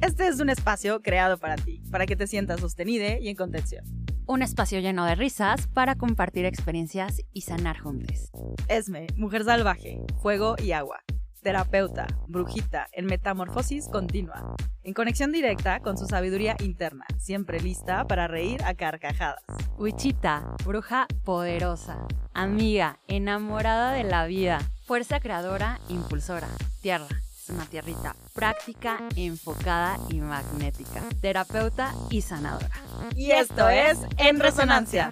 Este es un espacio creado para ti, para que te sientas sostenido y en contención. Un espacio lleno de risas para compartir experiencias y sanar juntos. Esme, mujer salvaje, fuego y agua. Terapeuta, brujita, en metamorfosis continua. En conexión directa con su sabiduría interna, siempre lista para reír a carcajadas. Wichita, bruja poderosa, amiga, enamorada de la vida, fuerza creadora, impulsora, tierra una tierrita práctica, enfocada y magnética, terapeuta y sanadora. Y esto es En Resonancia.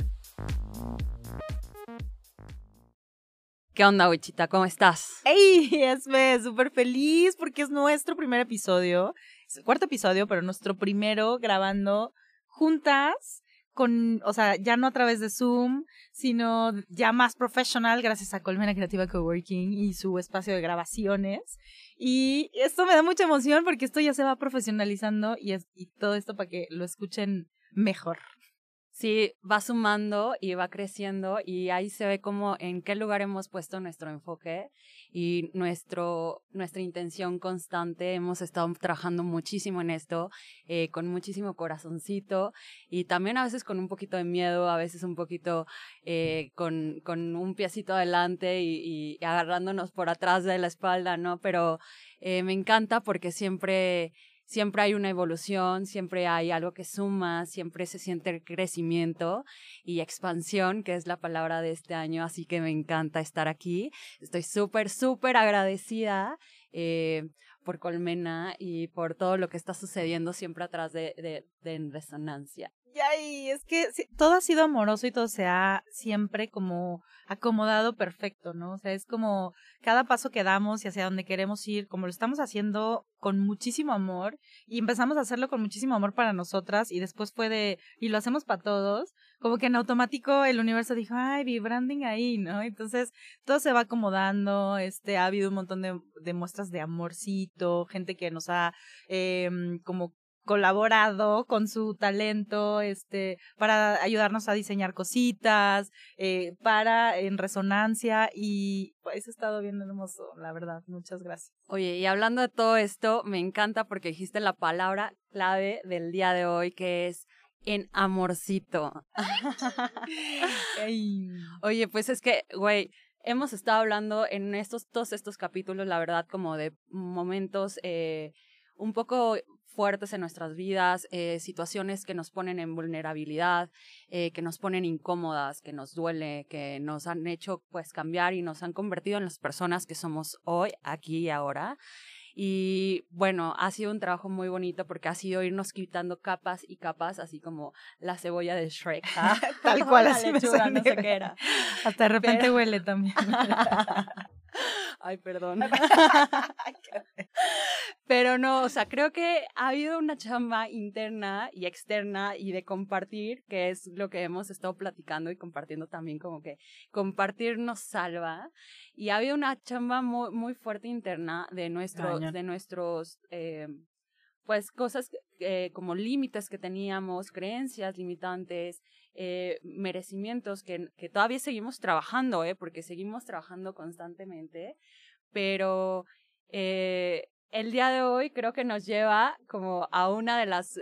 ¿Qué onda, Wichita? ¿Cómo estás? ¡Ey! Esme, súper feliz porque es nuestro primer episodio. Es el cuarto episodio, pero nuestro primero grabando juntas con, o sea, ya no a través de Zoom, sino ya más profesional gracias a Colmena Creativa Coworking y su espacio de grabaciones. Y esto me da mucha emoción porque esto ya se va profesionalizando y, es, y todo esto para que lo escuchen mejor. Sí, va sumando y va creciendo y ahí se ve como en qué lugar hemos puesto nuestro enfoque y nuestro, nuestra intención constante. Hemos estado trabajando muchísimo en esto, eh, con muchísimo corazoncito y también a veces con un poquito de miedo, a veces un poquito eh, con, con un piecito adelante y, agarrándonos por atrás de la espalda, ¿no? Pero eh, me encanta porque siempre siempre hay una evolución, siempre hay algo que suma, siempre se siente el crecimiento y expansión, que es la palabra de este año, así que me encanta estar aquí. Estoy súper, súper agradecida eh, por Colmena y por todo lo que está sucediendo siempre atrás de, de, de En Resonancia. Y es que todo ha sido amoroso y todo se ha siempre como acomodado perfecto, ¿no? O sea, es como cada paso que damos y hacia donde queremos ir, como lo estamos haciendo con muchísimo amor y empezamos a hacerlo con muchísimo amor para nosotras y después fue de, y lo hacemos para todos, como que en automático el universo dijo, ay, vibranding ahí, ¿no? Entonces todo se va acomodando, este, ha habido un montón de, muestras de amorcito, gente que nos ha eh, como colaborado con su talento este para ayudarnos a diseñar cositas eh, para en resonancia y pues ha estado bien hermoso la verdad. Muchas gracias. Oye y hablando de todo esto me encanta porque dijiste la palabra clave del día de hoy que es en amorcito oye pues es que güey hemos estado hablando en estos todos estos capítulos la verdad como de momentos eh, un poco fuertes en nuestras vidas, eh, situaciones que nos ponen en vulnerabilidad, eh, que nos ponen incómodas, que nos duele, que nos han hecho pues cambiar y nos han convertido en las personas que somos hoy, aquí y ahora. Y bueno, ha sido un trabajo muy bonito porque ha sido irnos quitando capas y capas, así como la cebolla de Shrek. Tal cual, así no sé qué era. Hasta de repente huele también. Ay, perdón. Pero no, o sea, creo que ha habido una chamba interna y externa y de compartir, que es lo que hemos estado platicando y compartiendo también, como que compartir nos salva. Y ha habido una chamba muy, muy fuerte interna de, nuestro, de nuestros, eh, pues, cosas eh, como límites que teníamos, creencias limitantes, eh, merecimientos que, que todavía seguimos trabajando, ¿eh? Porque seguimos trabajando constantemente, pero eh, el día de hoy creo que nos lleva como a una de las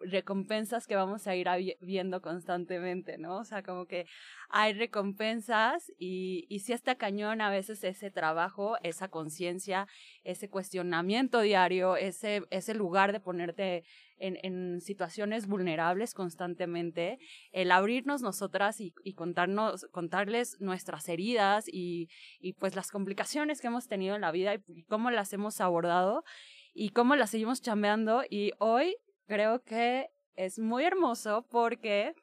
recompensas que vamos a ir viendo constantemente, ¿no? O sea, como que hay recompensas y, y si está cañón a veces ese trabajo, esa conciencia, ese cuestionamiento diario, ese, ese lugar de ponerte en, en, situaciones vulnerables constantemente, el abrirnos nosotras y, y, contarnos, contarles nuestras heridas y, y pues las complicaciones que hemos tenido en la vida y cómo las hemos abordado y cómo las seguimos chambeando y hoy creo que es muy hermoso porque,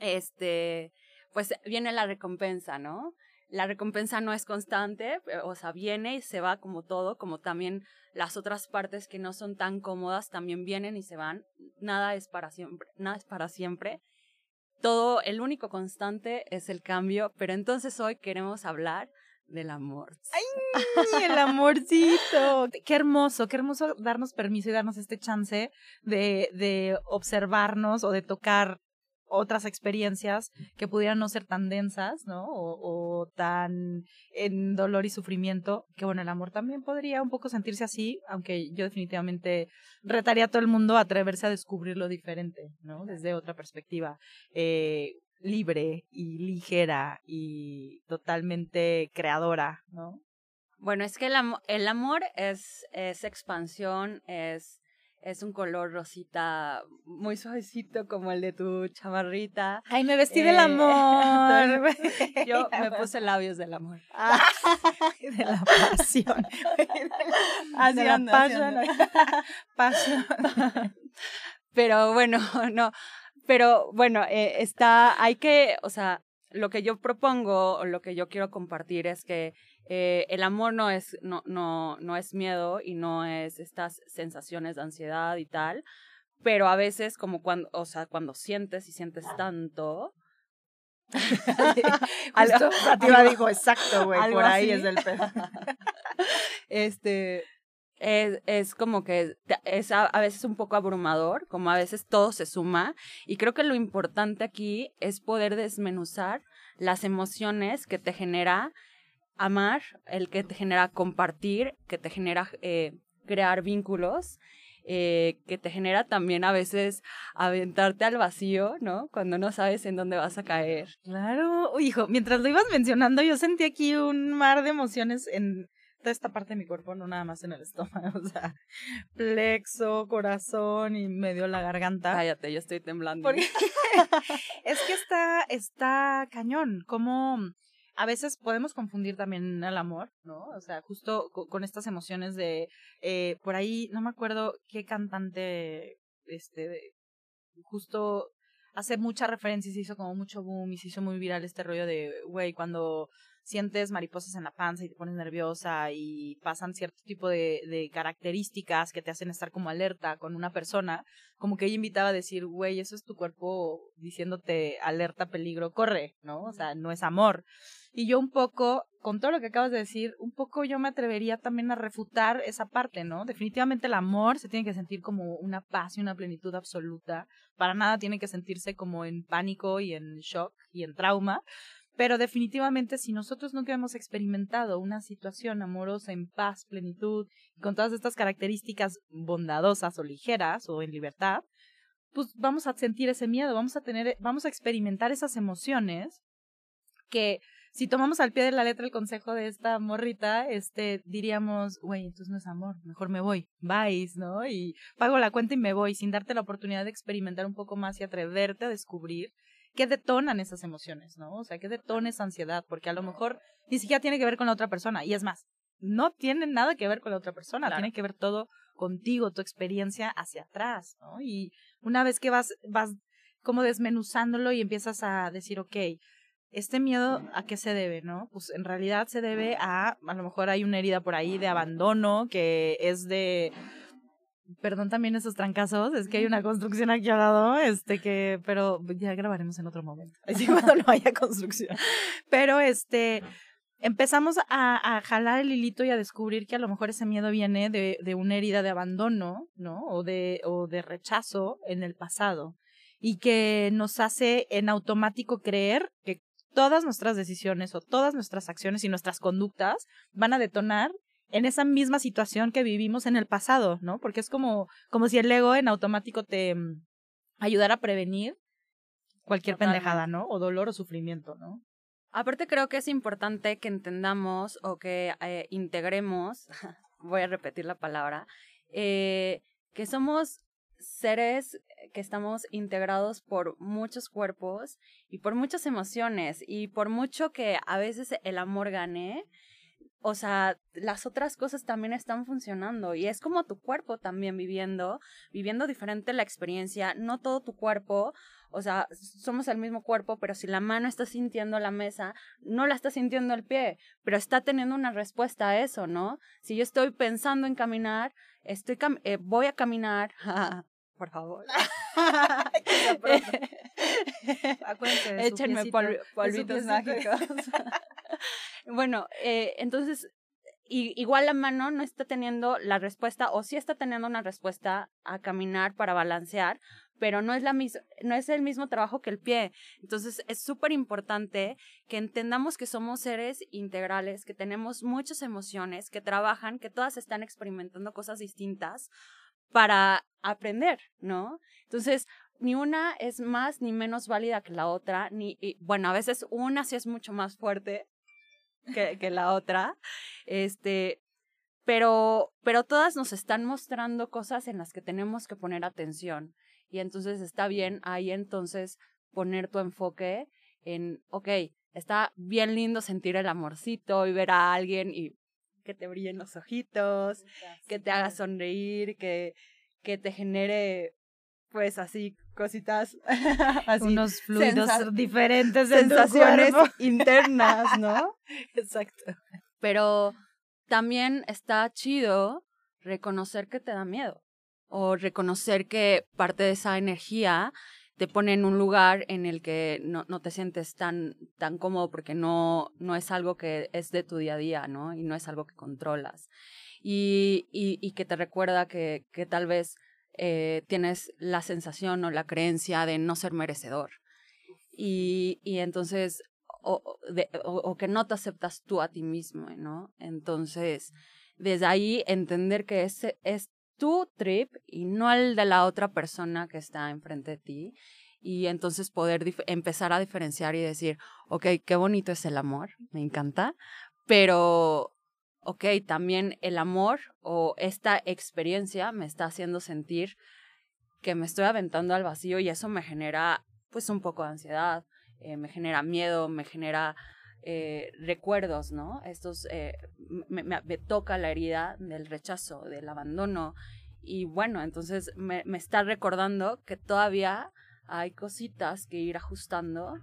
este, pues viene la recompensa, ¿no? La recompensa no es constante, o sea, viene y se va como todo, como también las otras partes que no son tan cómodas también vienen y se van. Nada es para siempre, nada es para siempre. Todo, el único constante es el cambio, pero entonces hoy queremos hablar del amor. ¡Ay, el amorcito! qué hermoso, qué hermoso darnos permiso y darnos este chance de, de observarnos o de tocar otras experiencias que pudieran no ser tan densas, ¿no? O, tan en dolor y sufrimiento, que bueno, el amor también podría un poco sentirse así, aunque yo definitivamente retaría a todo el mundo a atreverse a descubrir lo diferente, ¿no? Desde otra perspectiva. Eh, libre y ligera y totalmente creadora, ¿no? Bueno, es que el, el amor es, es expansión, es es un color rosita muy suavecito como el de tu chamarrita. Ay, me vestí del eh, amor. yo me puse labios del amor. de la pasión. de la pasión. Pero bueno, no. Pero bueno, eh, está, hay que, o sea, lo que yo propongo o lo que yo quiero compartir es que eh, el amor no es, no, no, no es miedo y no es estas sensaciones de ansiedad y tal, pero a veces como cuando, o sea, cuando sientes y sientes tanto, Justo dijo, exacto, güey, por ahí es el pedo. este, es, es, como que es a, a, veces un poco abrumador, como a veces todo se suma. Y creo que lo importante aquí es poder desmenuzar las emociones que te genera amar, el que te genera compartir, que te genera eh, crear vínculos, eh, que te genera también a veces aventarte al vacío, ¿no? Cuando no sabes en dónde vas a caer. Claro, hijo, mientras lo ibas mencionando, yo sentí aquí un mar de emociones en toda esta parte de mi cuerpo, no nada más en el estómago, o sea, plexo, corazón y medio la garganta. Cállate, yo estoy temblando. es que está, está cañón, como a veces podemos confundir también el amor, ¿no? O sea, justo con estas emociones de, eh, por ahí, no me acuerdo qué cantante, este, justo hace mucha referencia y se hizo como mucho boom y se hizo muy viral este rollo de, güey, cuando sientes mariposas en la panza y te pones nerviosa y pasan cierto tipo de, características que te hacen estar como alerta con una persona, como que ella invitaba a decir, güey, eso es tu cuerpo diciéndote alerta, peligro, corre, ¿no? O sea, no es amor. Y yo un poco, con todo lo que acabas de decir, un poco yo me atrevería también a refutar esa parte, ¿no? Definitivamente el amor se tiene que sentir como una paz y una plenitud absoluta. Para nada tiene que sentirse como en pánico y en shock y en trauma. Pero definitivamente si nosotros nunca hemos experimentado una situación amorosa en paz, plenitud, con todas estas características bondadosas o ligeras o en libertad, pues vamos a sentir ese miedo, vamos a tener, vamos a experimentar esas emociones que si tomamos al pie de la letra el consejo de esta morrita, este, diríamos, güey, entonces no es amor, mejor me voy, vais, ¿no? Y pago la cuenta y me voy, sin darte la oportunidad de experimentar un poco más y atreverte a descubrir qué detonan esas emociones, ¿no? O sea, qué detona esa ansiedad, porque a lo mejor ni siquiera tiene que ver con la otra persona, y es más, no tiene nada que ver con la otra persona, tiene que ver todo contigo, tu experiencia hacia atrás, ¿no? Y una vez que vas, vas como desmenuzándolo y empiezas a decir, ok, este miedo a qué se debe, ¿no? Pues en realidad se debe a, a lo mejor hay una herida por ahí de abandono que es de, perdón también esos trancazos, es que hay una construcción aquí al lado, este que, pero ya grabaremos en otro momento, así cuando no haya construcción. Pero este, empezamos a, a, jalar el hilito y a descubrir que a lo mejor ese miedo viene de, de una herida de abandono, ¿no? O de, o de rechazo en el pasado y que nos hace en automático creer que todas nuestras decisiones o todas nuestras acciones y nuestras conductas van a detonar en esa misma situación que vivimos en el pasado, ¿no? Porque es como, como si el ego en automático te mm, ayudara a prevenir cualquier pendejada, ¿no? O dolor o sufrimiento, ¿no? Aparte creo que es importante que entendamos o que eh, integremos, voy a repetir la palabra, eh, que somos seres que estamos integrados por muchos cuerpos y por muchas emociones y por mucho que a veces el amor gane, o sea, las otras cosas también están funcionando y es como tu cuerpo también viviendo, viviendo diferente la experiencia, no todo tu cuerpo, o sea, somos el mismo cuerpo, pero si la mano está sintiendo la mesa, no la está sintiendo el pie, pero está teniendo una respuesta a eso, ¿no? Si yo estoy pensando en caminar, estoy eh, voy a caminar, por favor. Échenme polvitos mágicos. bueno, eh, entonces, igual la mano no está teniendo la respuesta, o sí está teniendo una respuesta a caminar para balancear, pero no es, la no es el mismo trabajo que el pie. Entonces es súper importante que entendamos que somos seres integrales, que tenemos muchas emociones, que trabajan, que todas están experimentando cosas distintas para aprender, ¿no? Entonces, ni una es más ni menos válida que la otra, ni, bueno, a veces una sí es mucho más fuerte que, que la otra, este, pero, pero todas nos están mostrando cosas en las que tenemos que poner atención. Y entonces está bien ahí entonces poner tu enfoque en, ok, está bien lindo sentir el amorcito y ver a alguien y que te brillen los ojitos, que te haga sonreír, que, que te genere pues así cositas así, unos fluidos diferentes sensaciones internas, ¿no? Exacto. Pero también está chido reconocer que te da miedo o reconocer que parte de esa energía te pone en un lugar en el que no, no te sientes tan, tan cómodo porque no, no es algo que es de tu día a día, ¿no? Y no es algo que controlas. Y, y, y que te recuerda que, que tal vez eh, tienes la sensación o la creencia de no ser merecedor. Y, y entonces, o, de, o, que no te aceptas tú a ti mismo, ¿no? Entonces, desde ahí entender que ese es tu trip y no el de la otra persona que está enfrente de ti. Y entonces poder empezar a diferenciar y decir, ok, qué bonito es el amor, me encanta, pero ok, también el amor o esta experiencia me está haciendo sentir que me estoy aventando al vacío y eso me genera pues un poco de ansiedad, eh, me genera miedo, me genera eh, recuerdos, ¿no? Estos, eh, me, me, toca la herida del rechazo, del abandono y bueno, entonces me, me está recordando que todavía hay cositas que ir ajustando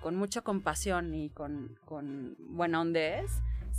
con mucha compasión y con, con buena hondez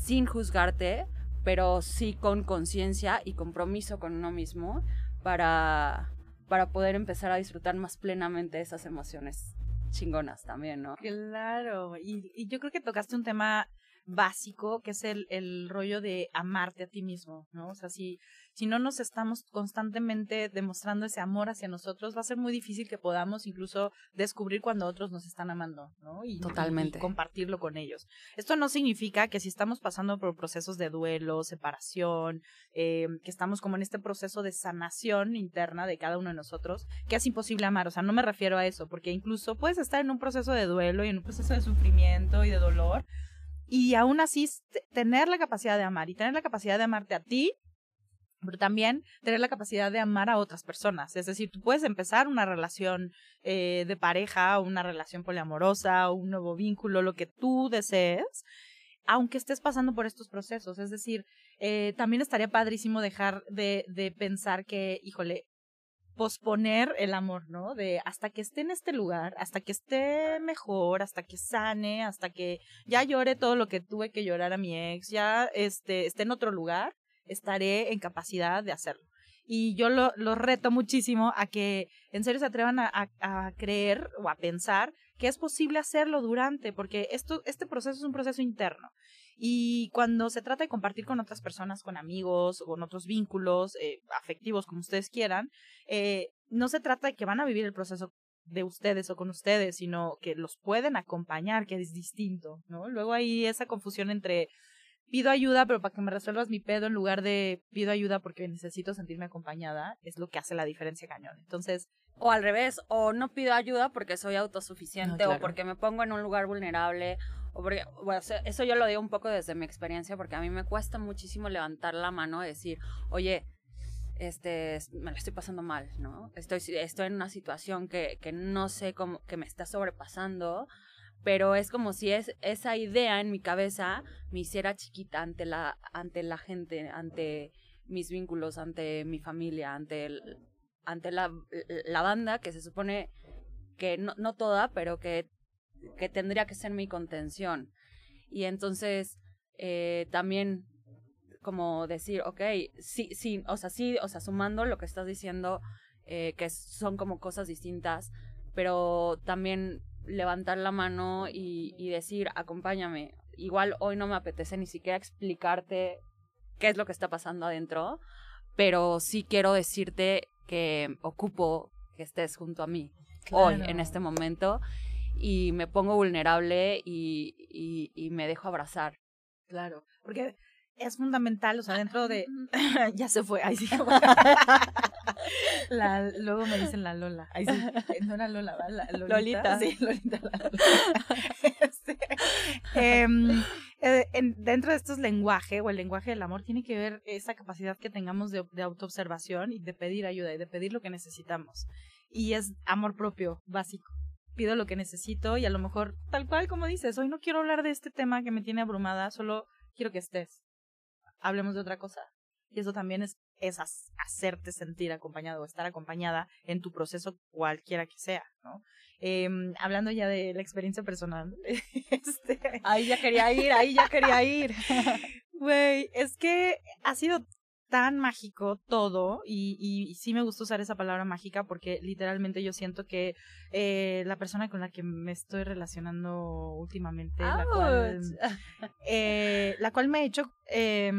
sin juzgarte, pero sí con conciencia y compromiso con uno mismo para, para poder empezar a disfrutar más plenamente esas emociones chingonas también, ¿no? Claro, y, y yo creo que tocaste un tema básico, que es el, el rollo de amarte a ti mismo, ¿no? O sea, si, si no nos estamos constantemente demostrando ese amor hacia nosotros, va a ser muy difícil que podamos incluso descubrir cuando otros nos están amando, ¿no? Y, Totalmente. compartirlo con ellos. Esto no significa que si estamos pasando por procesos de duelo, separación, eh, que estamos como en este proceso de sanación interna de cada uno de nosotros, que es imposible amar. O sea, no me refiero a eso, porque incluso puedes estar en un proceso de duelo y en un proceso de sufrimiento y de dolor, y aún así tener la capacidad de amar y tener la capacidad de amarte a ti pero también tener la capacidad de amar a otras personas. Es decir, tú puedes empezar una relación eh, de pareja, una relación poliamorosa, un nuevo vínculo, lo que tú desees, aunque estés pasando por estos procesos. Es decir, eh, también estaría padrísimo dejar de, de pensar que, híjole, posponer el amor, ¿no? De hasta que esté en este lugar, hasta que esté mejor, hasta que sane, hasta que ya llore todo lo que tuve que llorar a mi ex, ya este, esté en otro lugar estaré en capacidad de hacerlo. Y yo lo, lo reto muchísimo a que en serio se atrevan a, a, creer o a pensar que es posible hacerlo durante, porque esto, este proceso es un proceso interno. Y cuando se trata de compartir con otras personas, con amigos o con otros vínculos eh, afectivos, como ustedes quieran, eh, no se trata de que van a vivir el proceso de ustedes o con ustedes, sino que los pueden acompañar, que es distinto, ¿no? Luego hay esa confusión entre pido ayuda, pero para que me resuelvas mi pedo en lugar de pido ayuda porque necesito sentirme acompañada, es lo que hace la diferencia cañón. Entonces, o al revés, o no pido ayuda porque soy autosuficiente o porque me pongo en un lugar vulnerable porque, bueno, eso yo lo digo un poco desde mi experiencia porque a mí me cuesta muchísimo levantar la mano y decir, oye, este, me lo estoy pasando mal, ¿no? Estoy, estoy en una situación que, que no sé cómo, que me está sobrepasando pero es como si es, esa idea en mi cabeza me hiciera chiquita ante la, ante la gente, ante mis vínculos, ante mi familia, ante, el, ante la, la banda que se supone que no, no toda, pero que, que tendría que ser mi contención. Y entonces eh, también como decir, ok, sí, sí, o sea, sí, o sea, sumando lo que estás diciendo, eh, que son como cosas distintas, pero también levantar la mano y, y decir, acompáñame. Igual hoy no me apetece ni siquiera explicarte qué es lo que está pasando adentro, pero sí quiero decirte que ocupo que estés junto a mí hoy, en este momento, y me pongo vulnerable y, y, y me dejo abrazar. Claro, porque es fundamental, o sea, dentro de... ya se fue, ahí sí. la, luego me dicen la Lola, ahí sí, no era Lola, ¿verdad? La, Lolita. Sí, Lolita. La este, em, eh, dentro de estos lenguajes o el lenguaje del amor tiene que ver esa capacidad que tengamos de, de autoobservación y de pedir ayuda y de pedir lo que necesitamos. Y es amor propio, básico pido lo que necesito y a lo mejor, tal cual como dices, hoy no quiero hablar de este tema que me tiene abrumada, solo quiero que estés hablemos de otra cosa. Y eso también es, es hacerte sentir acompañado o estar acompañada en tu proceso cualquiera que sea, ¿no? Eh, hablando ya de la experiencia personal. este... Ahí ya quería ir, ahí ya quería ir. Güey, es que ha sido tan mágico todo y, y, sí me gusta usar esa palabra mágica porque literalmente yo siento que eh, la persona con la que me estoy relacionando últimamente, la cual, eh, la cual me ha hecho eh,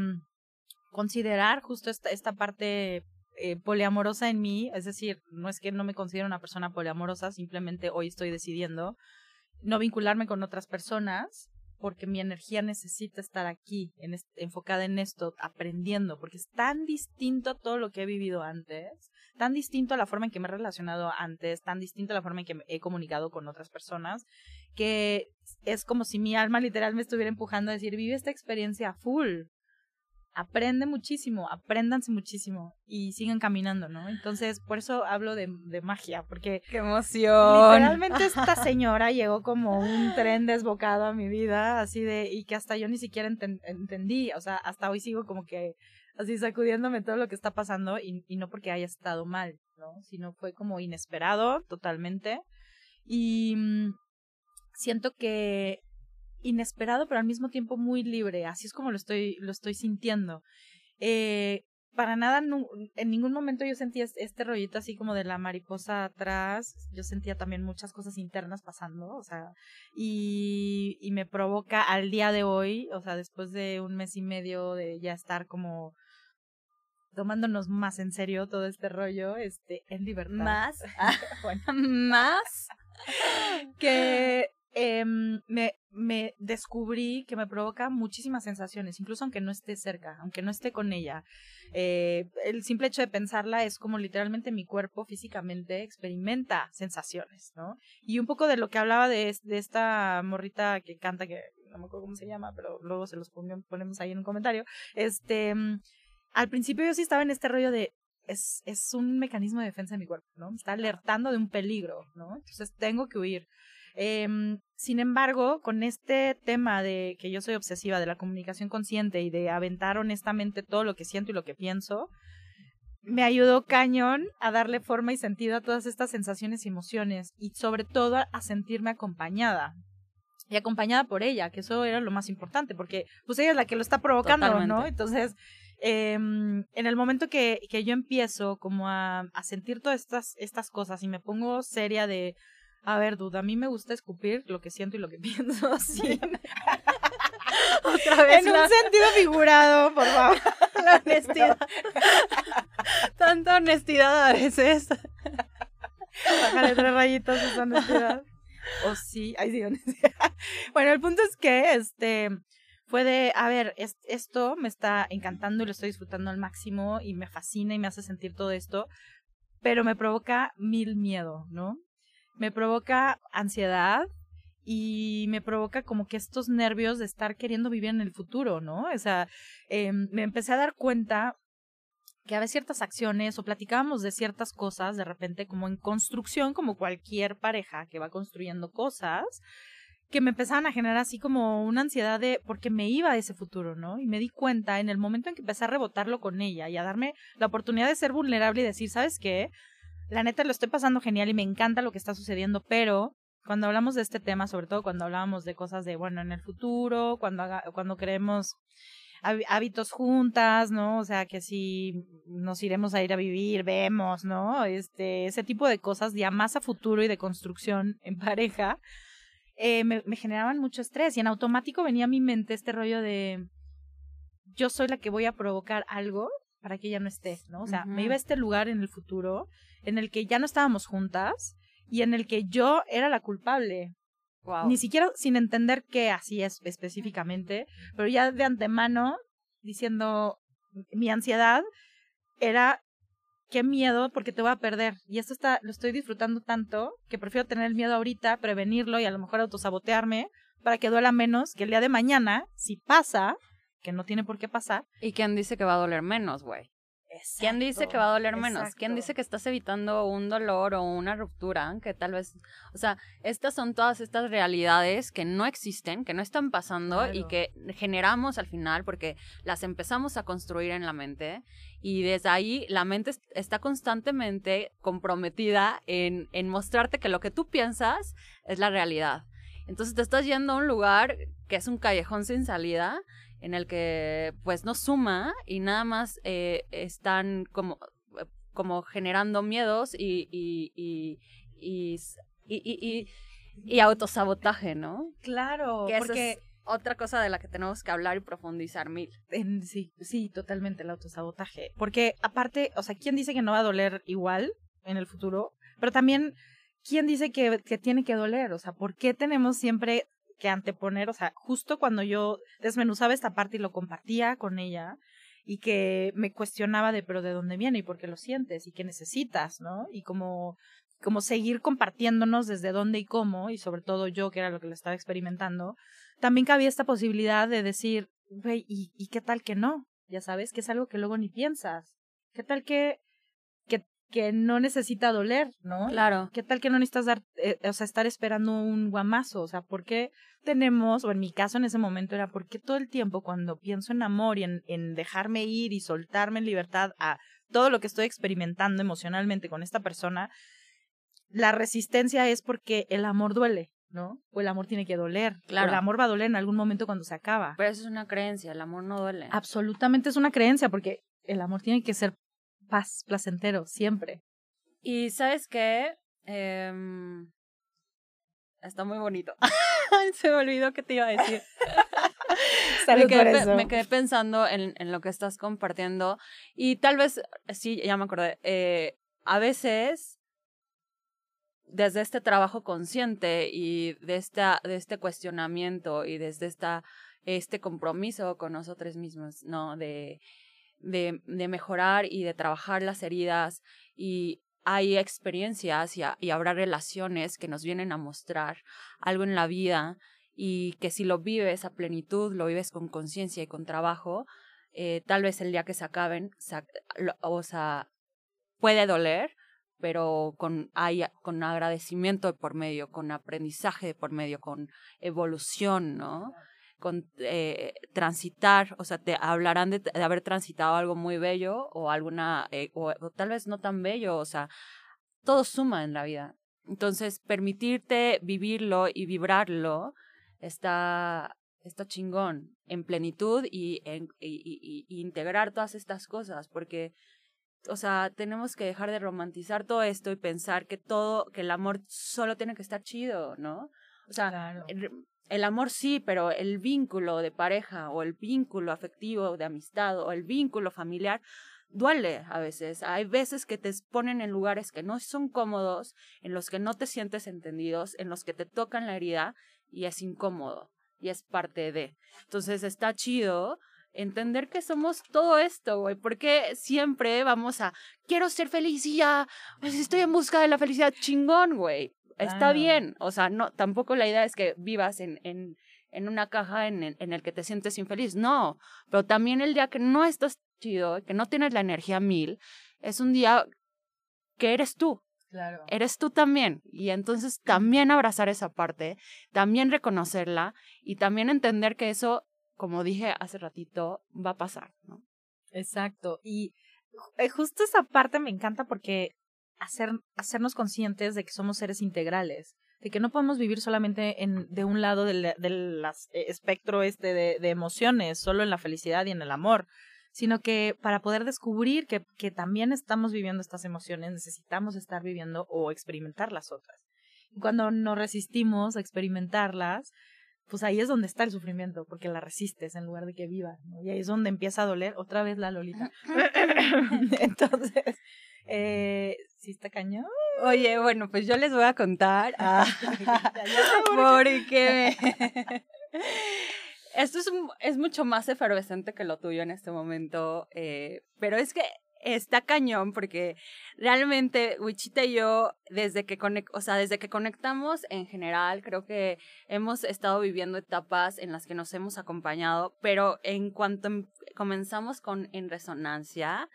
considerar justo esta, esta parte eh, poliamorosa en mí, es decir, no es que no me considero una persona poliamorosa, simplemente hoy estoy decidiendo no vincularme con otras personas porque mi energía necesita estar aquí, en enfocada en esto, aprendiendo, porque es tan distinto a todo lo que he vivido antes, tan distinto a la forma en que me he relacionado antes, tan distinto a la forma en que he comunicado con otras personas, que es como si mi alma literal me estuviera empujando a decir, vive esta experiencia full, aprende muchísimo, apréndanse muchísimo y sigan caminando, ¿no? Entonces, por eso hablo de, de magia, porque... ¡Qué emoción! Literalmente esta señora llegó como un tren desbocado a mi vida, así de, y que hasta yo ni siquiera entendí, o sea, hasta hoy sigo como que así sacudiéndome todo lo que está pasando y, y no porque haya estado mal, ¿no? Sino fue como inesperado totalmente y mm, siento que inesperado, pero al mismo tiempo muy libre. Así es como lo estoy, lo estoy sintiendo. Eh, para nada, en ningún momento yo sentía este rollito así como de la mariposa atrás. Yo sentía también muchas cosas internas pasando, o sea, y, y me provoca al día de hoy, o sea, después de un mes y medio de ya estar como tomándonos más en serio todo este rollo, este, en libertad. Más, bueno, más que eh, me, me descubrí que me provoca muchísimas sensaciones, incluso aunque no esté cerca, aunque no esté con ella. Eh, el simple hecho de pensarla es como literalmente mi cuerpo físicamente experimenta sensaciones, ¿no? Y un poco de lo que hablaba de, de esta morrita que canta, que no me acuerdo cómo se llama, pero luego se los ponemos ahí en un comentario. Este, mm, al principio yo sí estaba en este rollo de es, es un mecanismo de defensa de mi cuerpo, ¿no? Me está alertando de un peligro, ¿no? Entonces tengo que huir. Eh, sin embargo, con este tema de que yo soy obsesiva de la comunicación consciente y de aventar honestamente todo lo que siento y lo que pienso, me ayudó cañón a darle forma y sentido a todas estas sensaciones y emociones y sobre todo a sentirme acompañada y acompañada por ella, que eso era lo más importante, porque pues ella es la que lo está provocando, ¿no? Entonces, eh, en el momento que, que yo empiezo como a, a sentir todas estas, estas cosas y me pongo seria de, a ver, duda, a mí me gusta escupir lo que siento y lo que pienso, sí. Otra vez. En un sentido figurado, por favor. La honestidad. Tanta honestidad a veces. Bájale tres rayitos esa honestidad. O sí, ay sí, honestidad. Bueno, el punto es que este fue de, a ver, esto me está encantando y lo estoy disfrutando al máximo y me fascina y me hace sentir todo esto, pero me provoca mil miedo, ¿no? Me provoca ansiedad y me provoca como que estos nervios de estar queriendo vivir en el futuro, ¿no? O sea, eh, me empecé a dar cuenta que había ciertas acciones o platicábamos de ciertas cosas de repente como en construcción, como cualquier pareja que va construyendo cosas, que me empezaban a generar así como una ansiedad de porque me iba a ese futuro, ¿no? Y me di cuenta en el momento en que empecé a rebotarlo con ella y a darme la oportunidad de ser vulnerable y decir, ¿sabes qué? La neta lo estoy pasando genial y me encanta lo que está sucediendo, pero cuando hablamos de este tema, sobre todo cuando hablábamos de cosas de, bueno, en el futuro, cuando, haga, cuando queremos hábitos juntas, ¿no? O sea, que si nos iremos a ir a vivir, vemos, ¿no? Este, ese tipo de cosas ya más a futuro y de construcción en pareja, eh, me, me generaban mucho estrés y en automático venía a mi mente este rollo de yo soy la que voy a provocar algo para que ella no esté, ¿no? O sea, me iba a este lugar en el futuro en el que ya no estábamos juntas y en el que yo era la culpable. Ni siquiera sin entender qué así es específicamente, pero ya de antemano diciendo mi ansiedad era qué miedo porque te voy a perder. Y esto está, lo estoy disfrutando tanto que prefiero tener el miedo ahorita, prevenirlo y a lo mejor autosabotearme para que duela menos que el día de mañana, si pasa, que no tiene por qué pasar. ¿Y quién dice que va a doler menos, güey? ¿Quién dice que va a doler menos? ¿Quién dice que estás evitando un dolor o una ruptura? Que tal vez, o sea, estas son todas estas realidades que no existen, que no están pasando y que generamos al final porque las empezamos a construir en la mente y desde ahí la mente está constantemente comprometida en, en mostrarte que lo que tú piensas es la realidad. Entonces te estás yendo a un lugar que es un callejón sin salida en el que pues no suma y nada más eh, están como, como generando miedos y, y, y, y, y, y autosabotaje, ¿no? Claro, que porque... es otra cosa de la que tenemos que hablar y profundizar mil. sí, sí, totalmente el autosabotaje. Porque aparte, o sea, ¿quién dice que no va a doler igual en el futuro? Pero también, ¿quién dice que, que tiene que doler? O sea, ¿por qué tenemos siempre que anteponer, o sea, justo cuando yo desmenuzaba esta parte y lo compartía con ella y que me cuestionaba de pero de dónde viene y por qué lo sientes y qué necesitas, ¿no? Y como como seguir compartiéndonos desde dónde y cómo y sobre todo yo que era lo que lo estaba experimentando, también cabía esta posibilidad de decir, güey, ¿y, ¿y qué tal que no? Ya sabes, que es algo que luego ni piensas. ¿Qué tal que que no necesita doler, ¿no? Claro. ¿Qué tal que no necesitas dar, eh, o sea, estar esperando un guamazo? O sea, ¿por qué tenemos, o en mi caso en ese momento era, ¿por qué todo el tiempo cuando pienso en amor y en, en dejarme ir y soltarme en libertad a todo lo que estoy experimentando emocionalmente con esta persona, la resistencia es porque el amor duele, ¿no? O el amor tiene que doler. Claro. O el amor va a doler en algún momento cuando se acaba. Pero eso es una creencia, el amor no duele. Absolutamente es una creencia, porque el amor tiene que ser paz, placentero, siempre. Y sabes qué? Em, está muy bonito. Se me olvidó que te iba a decir. me, quedé, me, quedé, pensando en, en, lo que estás compartiendo y tal vez, sí, ya me acordé, eh, a veces desde este trabajo consciente y de, esta, de este cuestionamiento y desde esta, este compromiso con nosotros mismos, ¿no? De, de, de mejorar y de trabajar las heridas y hay experiencias y, y, habrá relaciones que nos vienen a mostrar algo en la vida y que si lo vives a plenitud, lo vives con conciencia y con trabajo, eh, tal vez el día que se acaben, o sea, puede doler, pero con, hay, con agradecimiento por medio, con aprendizaje por medio, con evolución, ¿no? Con eh, transitar, o sea, te hablarán de, haber transitado algo muy bello o alguna, eh, o, tal vez no tan bello, o sea, todo suma en la vida. Entonces, permitirte vivirlo y vibrarlo está, está chingón en plenitud y, en, y, y, integrar todas estas cosas, porque, o sea, tenemos que dejar de romantizar todo esto y pensar que todo, que el amor solo tiene que estar chido, ¿no? O sea, el amor sí, pero el vínculo de pareja o el vínculo afectivo de amistad o el vínculo familiar duele a veces. Hay veces que te ponen en lugares que no son cómodos, en los que no te sientes entendidos, en los que te tocan la herida y es incómodo y es parte de. Entonces está chido entender que somos todo esto, güey, porque siempre vamos a, quiero ser feliz y ya, pues estoy en busca de la felicidad, chingón, güey está bien. O sea, no, tampoco la idea es que vivas en, en, en una caja en, en, el que te sientes infeliz. No, pero también el día que no estás chido, que no tienes la energía mil, es un día que eres tú. Claro. Eres tú también. Y entonces también abrazar esa parte, también reconocerla y también entender que eso, como dije hace ratito, va a pasar, ¿no? Exacto. Y eh, justo esa parte me encanta porque hacer, hacernos conscientes de que somos seres integrales, de que no podemos vivir solamente en, de un lado del, del eh, espectro este de, de, emociones, solo en la felicidad y en el amor, sino que para poder descubrir que, que también estamos viviendo estas emociones, necesitamos estar viviendo o experimentar las otras. Y cuando nos resistimos a experimentarlas, pues ahí es donde está el sufrimiento, porque la resistes en lugar de que viva, ¿no? Y ahí es donde empieza a doler otra vez la Lolita. Entonces, eh, sí está cañón. Oye, bueno, pues yo les voy a contar. Ah, porque esto es, es mucho más efervescente que lo tuyo en este momento, eh, pero es que está cañón porque realmente Wichita y yo, desde que, o sea, desde que conectamos en general, creo que hemos estado viviendo etapas en las que nos hemos acompañado, pero en cuanto em, comenzamos con En Resonancia,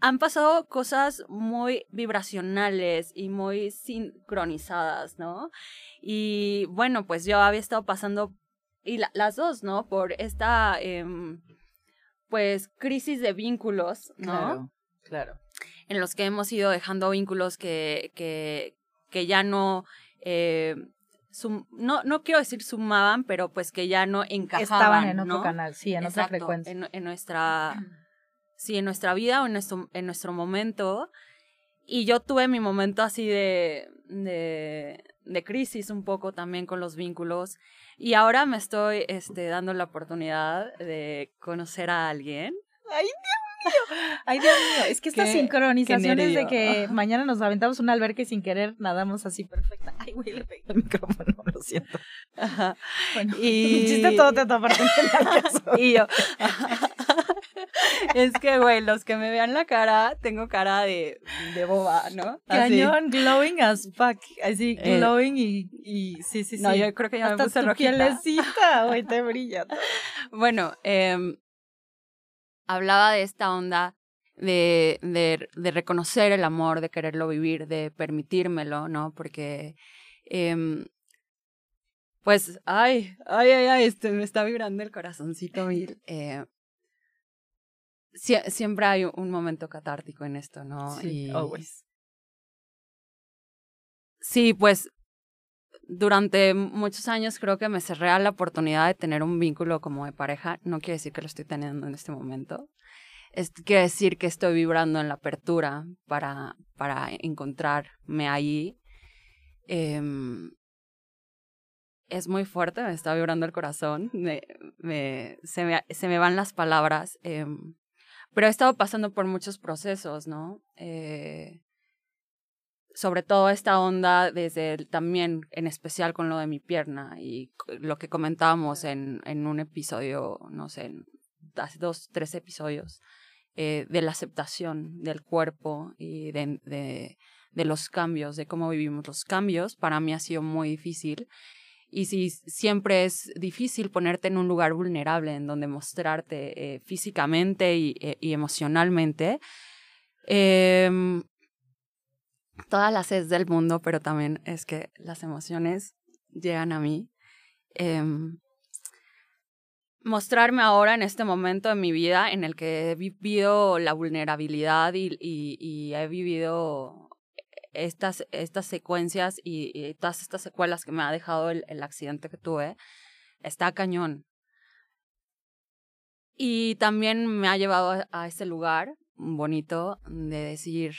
han pasado cosas muy vibracionales y muy sincronizadas, ¿no? Y bueno, pues yo había estado pasando, y las dos, ¿no? Por esta... Em, pues crisis de vínculos, ¿no? Claro. En los que hemos ido dejando vínculos que, que, que ya no, eh, no, no quiero decir sumaban, pero pues que ya no encajaban. Estaban en otro canal, sí, en otra frecuencia. En, en, nuestra, sí, en nuestra vida o en nuestro, en nuestro momento. Y yo tuve mi momento así de, de, de crisis un poco también con los vínculos. Y ahora me estoy este, dando la oportunidad de conocer a alguien. ¡Ay, Ay, Dios mío, es que estas sincronizaciones de que mañana nos aventamos un albergue sin querer nadamos así perfecta. Ay, güey, le pegué el micrófono, lo siento. Ajá. Bueno, y chiste todo te parte Y yo. Es que, güey, los que me vean la cara, tengo cara de, de boba, ¿no? Cañón, glowing as fuck. Así, eh, glowing y, y sí, sí, sí. No, yo creo que ya me puse tu pielecita, güey, te brilla. Bueno, eh, hablaba de esta onda de, de, de, reconocer el amor, de quererlo vivir, de permitírmelo, ¿no? Porque, eh, pues, ay, ay, ay, ay, este, me está vibrando el corazoncito mil. Eh, siempre hay un momento catártico en esto, ¿no? Sí, always. Sí, pues durante muchos años creo que me cerré a la oportunidad de tener un vínculo como de pareja. No quiere decir que lo estoy teniendo en este momento. Es, decir que estoy vibrando en la apertura para, para encontrarme ahí. Em, es muy fuerte, me está vibrando el corazón, me, se, me, se me van las palabras, em, pero he estado pasando por muchos procesos, ¿no? Eh, sobre todo esta onda desde también en especial con lo de mi pierna y lo que comentábamos en, en un episodio, no sé, hace dos, tres episodios, eh, de la aceptación del cuerpo y de, de, los cambios, de cómo vivimos los cambios, para mí ha sido muy difícil. Y si siempre es difícil ponerte en un lugar vulnerable en donde mostrarte eh, físicamente y, eh, y emocionalmente, eh, todas las es del mundo, pero también es que las emociones llegan a mí. Em, mostrarme ahora en este momento de mi vida en el que he vivido la vulnerabilidad y, y, he vivido estas, estas secuencias y, todas estas secuelas que me ha dejado el, accidente que tuve, está cañón. Y también me ha llevado a, a ese lugar bonito de decir,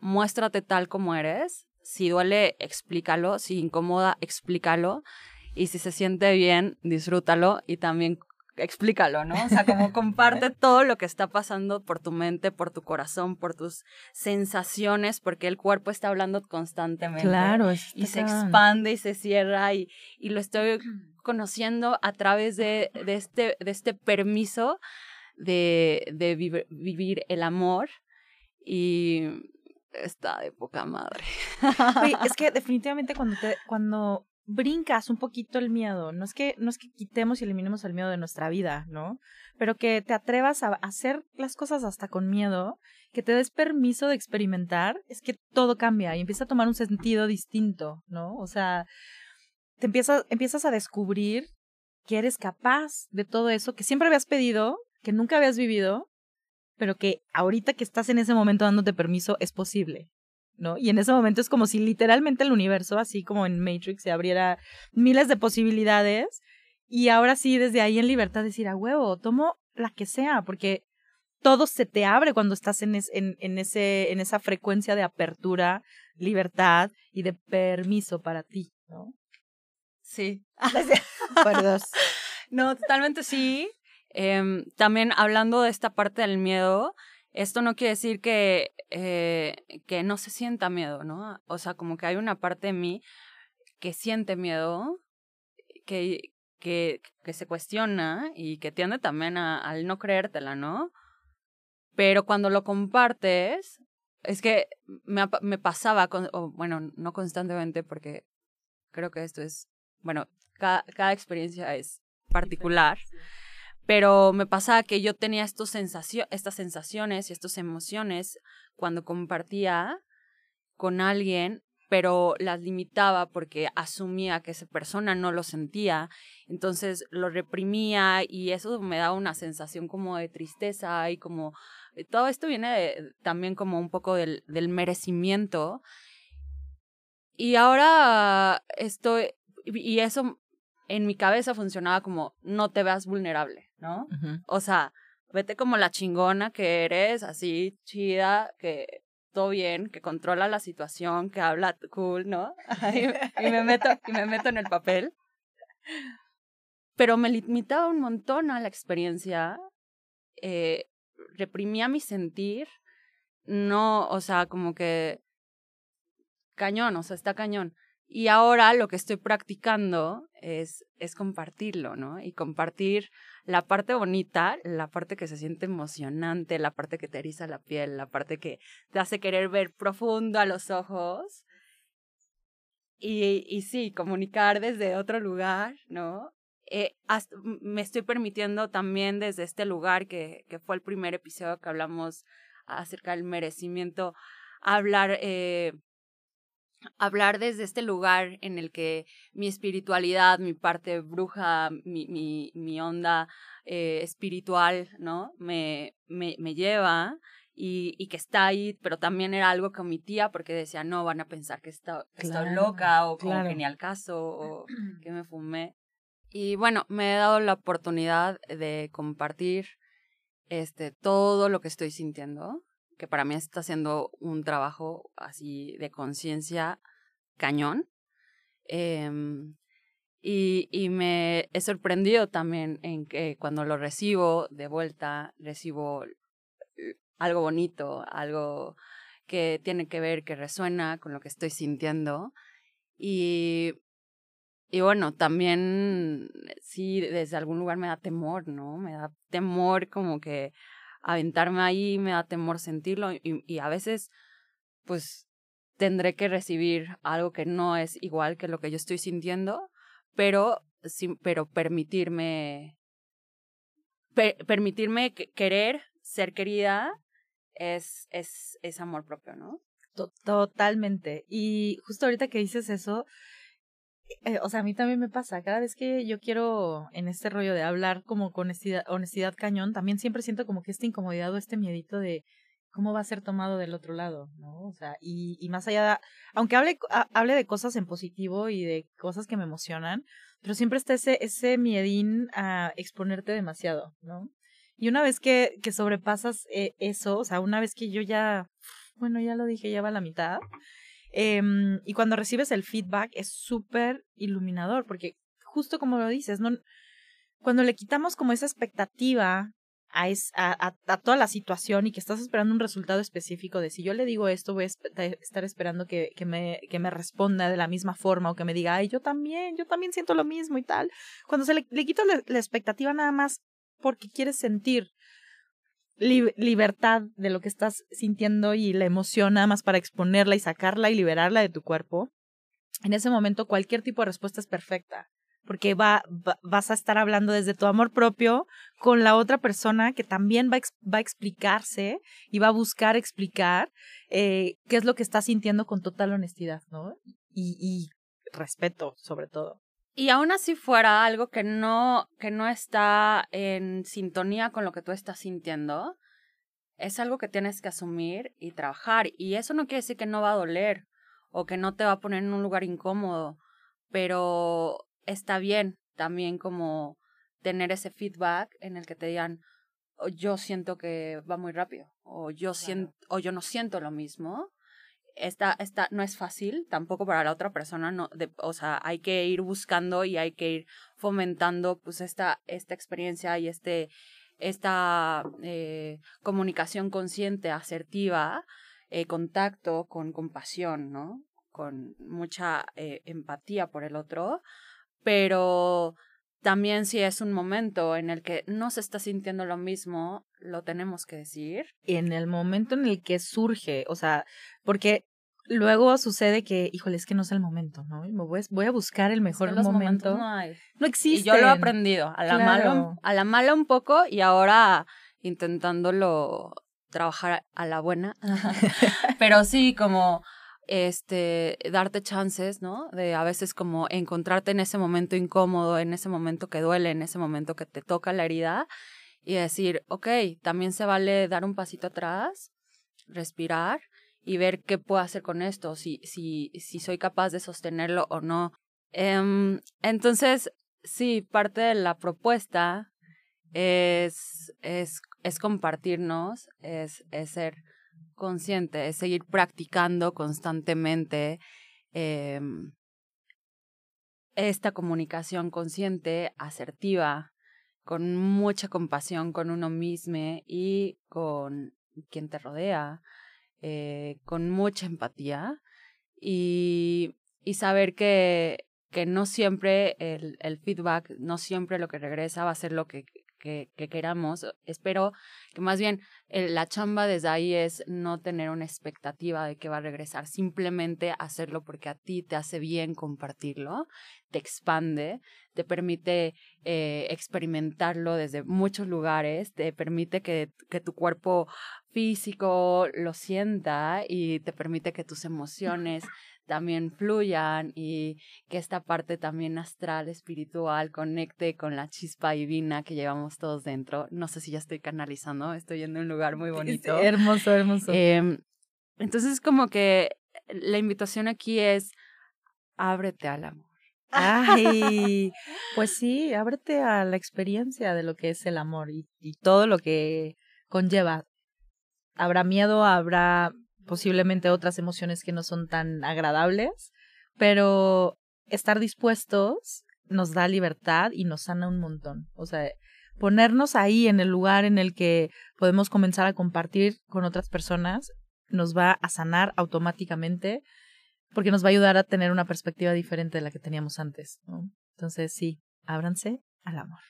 muéstrate tal como eres. Si duele, explícalo. Si incomoda, explícalo. Y si se siente bien, disfrútalo y también explícalo, ¿no? O sea, como comparte todo lo que está pasando por tu mente, por tu corazón, por tus sensaciones, porque el cuerpo está hablando constantemente. Claro, y se expande y se cierra y, y lo estoy conociendo a través de, de, este, de este permiso de, de vivir el amor y está de poca madre. es que definitivamente cuando te, cuando brincas un poquito el miedo, no es que no es que quitemos y eliminemos el miedo de nuestra vida, ¿no? Pero que te atrevas a hacer las cosas hasta con miedo, que te des permiso de experimentar, es que todo cambia y empieza a tomar un sentido distinto, ¿no? O sea, te empiezas empiezas a descubrir que eres capaz de todo eso que siempre habías pedido, que nunca habías vivido pero que ahorita que estás en ese momento dándote permiso es posible, ¿no? Y en ese momento es como si literalmente el universo, así como en Matrix, se abriera miles de posibilidades y ahora sí, desde ahí en libertad decir, a huevo, tomo la que sea, porque todo se te abre cuando estás en, en, en, ese, en esa frecuencia de apertura, libertad y de permiso para ti, ¿no? Sí. Por dos. No, totalmente sí. Em, también hablando de esta parte del miedo, esto no quiere decir que, eh, que no se sienta miedo, ¿no? O sea, como que hay una parte de mí que siente miedo, que, que, que se cuestiona y que tiende también a, al no creértela, ¿no? Pero cuando lo compartes, es que me, me pasaba, con, o, bueno, no constantemente porque creo que esto es, bueno, cada, cada experiencia es particular, pero me pasaba que yo tenía estos sensacio estas sensaciones y estas emociones cuando compartía con alguien pero las limitaba porque asumía que esa persona no lo sentía, entonces lo reprimía y eso me daba una sensación como de tristeza y como eh, todo esto viene también como un poco del, del merecimiento. Y ahora estoy, y eso en mi cabeza funcionaba como no te veas vulnerable, ¿no? O sea, vete como la chingona que eres, así chida, que todo bien, que controla la situación, que habla cool, ¿no? y, me meto, y me meto en el papel. Pero me limitaba un montón a la experiencia, eh, reprimía mi sentir, no, o sea, como que cañón, o sea, está cañón. Y ahora lo que estoy practicando es, es compartirlo, ¿no? Y compartir la parte bonita, la parte que se siente emocionante, la parte que te eriza la piel, la parte que te hace querer ver profundo a los ojos. Y, y sí, comunicar desde otro lugar, ¿no? Eh, me estoy permitiendo también desde este lugar que, que fue el primer episodio que hablamos acerca del merecimiento, hablar eh, hablar desde este lugar en el que mi espiritualidad, mi parte bruja, mi, mi, mi onda eh, espiritual, ¿no? Me, me, me lleva y, y, que está ahí, pero también era algo que omitía porque decía, no, van a pensar que, está, estoy loca o como que ni al caso o que me fumé. Y bueno, me he dado la oportunidad de compartir este, todo lo que estoy sintiendo que para mí está haciendo un trabajo así de conciencia cañón. Em, y, y, me he sorprendido también en que cuando lo recibo de vuelta, recibo algo bonito, algo que tiene que ver, que resuena con lo que estoy sintiendo. Y, y bueno, también sí, desde algún lugar me da temor, ¿no? Me da temor como que aventarme ahí, me da temor sentirlo y, a veces pues tendré que recibir algo que no es igual que lo que yo estoy sintiendo, pero, sí, pero permitirme, permitirme querer, ser querida, es, es, es amor propio, ¿no? Totalmente. Y justo ahorita que dices eso, eh, o sea, a mí también me pasa, cada vez que yo quiero en este rollo de hablar como con honestidad, honestidad cañón, también siempre siento como que esta incomodidad o este miedito de cómo va a ser tomado del otro lado, ¿no? O sea, y, y más allá, de, aunque hable, hable de cosas en positivo y de cosas que me emocionan, pero siempre está ese, ese miedín a exponerte demasiado, ¿no? Y una vez que, que sobrepasas eh, eso, o sea, una vez que yo ya, bueno, ya lo dije, ya va a la mitad, Em, y cuando recibes el feedback es súper iluminador, porque justo como lo dices, cuando le quitamos como esa expectativa a, es, a, a, toda la situación y que estás esperando un resultado específico de si yo le digo esto, voy a estar esperando que, que, me, que me responda de la misma forma o que me diga, ay, yo también, yo también siento lo mismo y tal. Cuando se le, le quita la expectativa nada más porque quieres sentir libertad de lo que estás sintiendo y la emoción nada más para exponerla y sacarla y liberarla de tu cuerpo, en ese momento cualquier tipo de respuesta es perfecta, porque va, vas a estar hablando desde tu amor propio con la otra persona que también va, va a explicarse y va a buscar explicar eh, qué es lo que está sintiendo con total honestidad, ¿no? Y, y respeto, sobre todo. Y aún así fuera algo que no, que no está en sintonía con lo que tú estás sintiendo, es algo que tienes que asumir y trabajar. Y eso no quiere decir que no va a doler o que no te va a poner en un lugar incómodo, pero está bien también como tener ese feedback en el que te digan, yo siento que va muy rápido o yo siento o yo no siento lo mismo esta, esta no es fácil tampoco para la otra persona, no, de, o sea, hay que ir buscando y hay que ir fomentando pues esta, esta experiencia y este, esta eh, comunicación consciente, asertiva, eh, contacto con compasión, ¿no? Con mucha eh, empatía por el otro, pero también si es un momento en el que no se está sintiendo lo mismo, lo tenemos que decir. En el momento en el que surge, o sea, porque luego sucede que, híjole, es que no es el momento, ¿no? Voy, voy a buscar el mejor momento. No, hay. no existe. Y yo lo he aprendido, a la mala, a la mala un poco y ahora intentándolo trabajar a la buena. Pero sí, como este, darte chances, ¿no? De a veces como encontrarte en ese momento incómodo, en ese momento que duele, en ese momento que te toca la herida y decir, ok, también se vale dar un pasito atrás, respirar y ver qué puedo hacer con esto, si, si, si soy capaz de sostenerlo o no. Em, entonces, sí, parte de la propuesta es, es, es compartirnos, es, es ser consciente, es seguir practicando constantemente eh, esta comunicación consciente, asertiva, con mucha compasión con uno mismo y con quien te rodea, eh, con mucha empatía y, y saber que, que no siempre el, el, feedback, no siempre lo que regresa va a ser lo que que, queramos. Espero que más bien la chamba desde ahí es no tener una expectativa de que va a regresar, simplemente hacerlo porque a ti te hace bien compartirlo, te expande, te permite eh, experimentarlo desde muchos lugares, te permite que, que tu cuerpo físico lo sienta y te permite que tus emociones también fluyan y que esta parte también astral, espiritual, conecte con la chispa divina que llevamos todos dentro. No sé si ya estoy canalizando, estoy en un lugar muy bonito. hermoso, hermoso. Eh, entonces, como que la invitación aquí es, ábrete al amor. Ay, pues sí, ábrete a la experiencia de lo que es el amor y, y todo lo que conlleva. Habrá miedo, habrá posiblemente otras emociones que no son tan agradables, pero estar dispuestos nos da libertad y nos sana un montón. O sea, ponernos ahí en el lugar en el que podemos comenzar a compartir con otras personas nos va a sanar automáticamente porque nos va a ayudar a tener una perspectiva diferente de la que teníamos antes. Entonces, sí, ábranse al amor.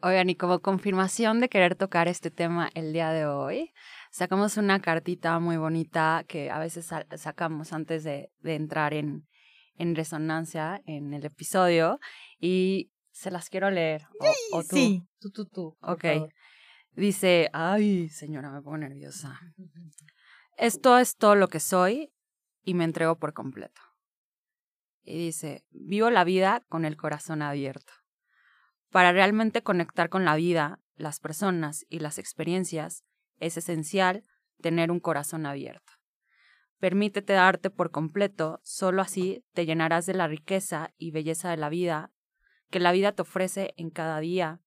Oigan, y como confirmación de querer tocar este tema el día de hoy, sacamos una cartita muy bonita que a veces sacamos antes de, de entrar en, en resonancia en el episodio y se las quiero leer. O, tú. Sí, tú, tú, tú. Ok. Dice, ay, señora, me pongo nerviosa. Esto es todo lo que soy y me entrego por completo. Y dice, vivo la vida con el corazón abierto. Para realmente conectar con la vida, las personas y las experiencias, es esencial tener un corazón abierto. Permítete darte por completo, solo así te llenarás de la riqueza y belleza de la vida que la vida te ofrece en cada día,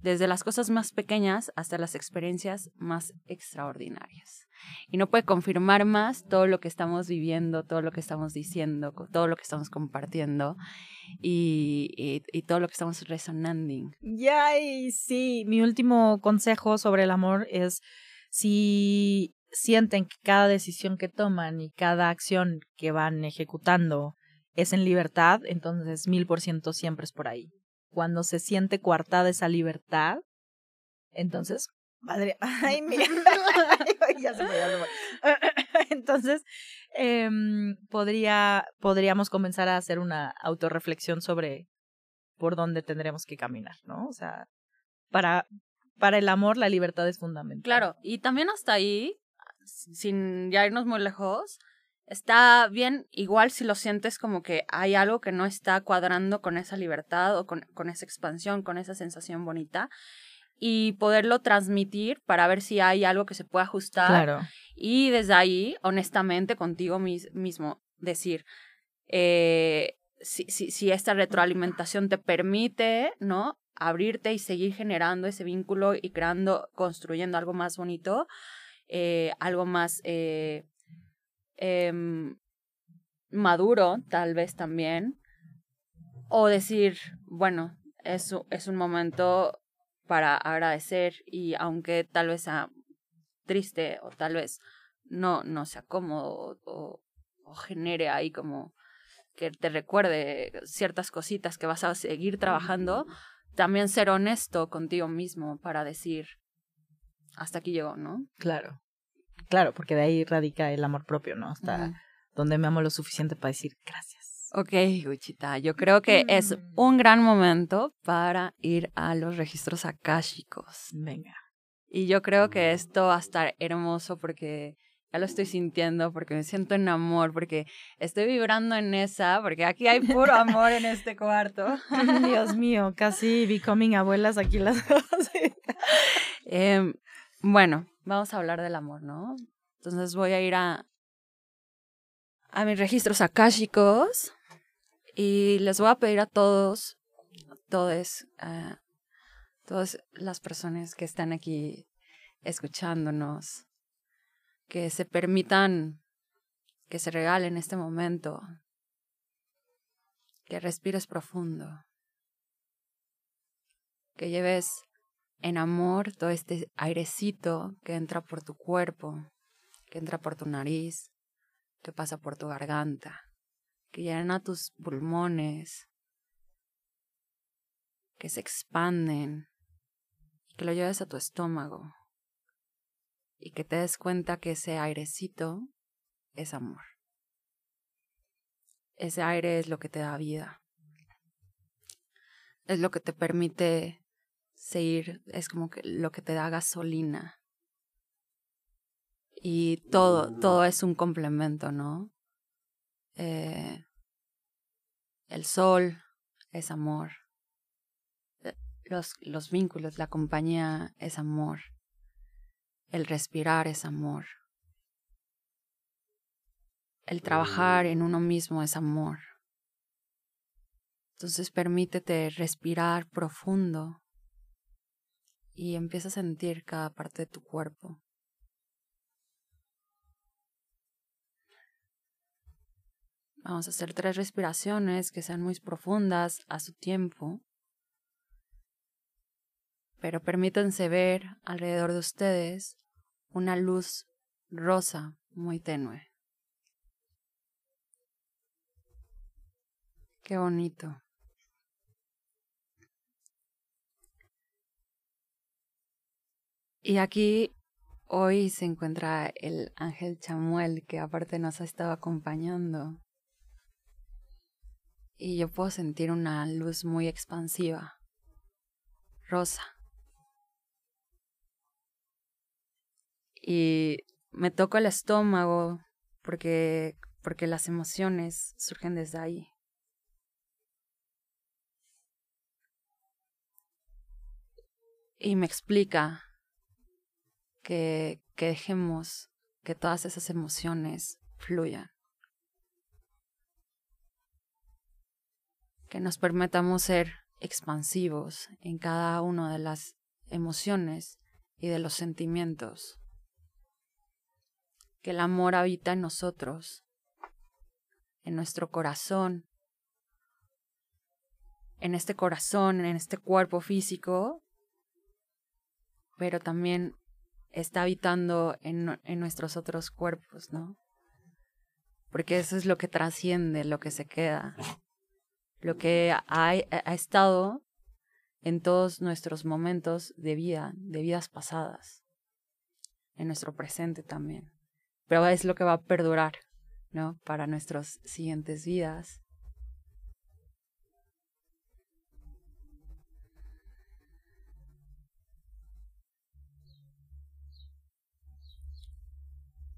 desde las cosas más pequeñas hasta las experiencias más extraordinarias. Y no puede confirmar más todo lo que estamos viviendo, todo lo que estamos diciendo, todo lo que estamos compartiendo y, y, todo lo que estamos resonando. Yay, sí, mi último consejo sobre el amor es si sienten que cada decisión que toman y cada acción que van ejecutando es en libertad, entonces mil por ciento siempre es por ahí. Cuando se siente coartada esa libertad, entonces, madre, ay, mira, ya se me Entonces, eh, podría, podríamos comenzar a hacer una autorreflexión sobre por dónde tendremos que caminar, ¿no? O sea, para, para el amor la libertad es fundamental. Claro, y también hasta ahí, sin ya irnos muy lejos, está bien, igual si lo sientes como que hay algo que no está cuadrando con esa libertad o con, con esa expansión, con esa sensación bonita, y poderlo transmitir para ver si hay algo que se puede ajustar. Claro. Y desde ahí, honestamente, contigo mismo, decir, eh, si, si, si esta retroalimentación te permite, ¿no? Abrirte y seguir generando ese vínculo y creando, construyendo algo más bonito, eh, algo más eh, em, maduro, tal vez también, o decir, bueno, es, es un momento para agradecer y aunque tal vez sea triste o tal vez no, no sea cómodo o, o genere ahí como que te recuerde ciertas cositas que vas a seguir trabajando, también ser honesto contigo mismo para decir, hasta aquí llegó, ¿no? Claro, claro, porque de ahí radica el amor propio, ¿no? Hasta donde me amo lo suficiente para decir gracias. Ok, Guchita, yo creo que es Mm. un gran momento para ir a los registros akáshicos. Venga. Y yo creo que esto va a estar hermoso porque ya lo estoy sintiendo, porque me siento en amor, porque estoy vibrando en esa, porque aquí hay puro amor en este cuarto. Dios mío, casi becoming abuelas aquí las dos. Em, bueno, vamos a hablar del amor, ¿no? Entonces voy a ir a, a mis registros akáshicos y les voy a pedir a todos, todos, a todas las personas que están aquí escuchándonos, que se permitan, que se regalen este momento, que respires profundo, que lleves en amor todo este airecito que entra por tu cuerpo, que entra por tu nariz, que pasa por tu garganta, que llena tus pulmones, que se expanden, que lo lleves a tu estómago y que te des cuenta que ese airecito es amor. Ese aire es lo que te da vida. Es lo que te permite seguir, es como que lo que te da gasolina. Y todo, todo es un complemento, ¿no? Eh, el sol es amor. Eh, Los, los vínculos, la compañía es amor. El respirar es amor. El trabajar en uno mismo es amor. Entonces permítete respirar profundo y empieza a sentir cada parte de tu cuerpo. Vamos a hacer tres respiraciones que sean muy profundas a su tiempo. Pero permítanse ver alrededor de ustedes una luz rosa muy tenue. Qué bonito. Y aquí hoy se encuentra el ángel Chamuel que aparte nos ha estado acompañando. Y yo puedo sentir una luz muy expansiva, rosa. Y me toco el estómago porque, porque las emociones surgen desde ahí. Y me explica que, que dejemos que todas esas emociones fluyan. Que nos permitamos ser expansivos en cada una de las emociones y de los sentimientos. Que el amor habita en nosotros, en nuestro corazón, en este corazón, en este cuerpo físico, pero también está habitando en, en, nuestros otros cuerpos, ¿no? Porque eso es lo que trasciende, lo que se queda, lo que ha, ha estado en todos nuestros momentos de vida, de vidas pasadas, en nuestro presente también. Pero es lo que va a perdurar, ¿no? Para nuestras siguientes vidas.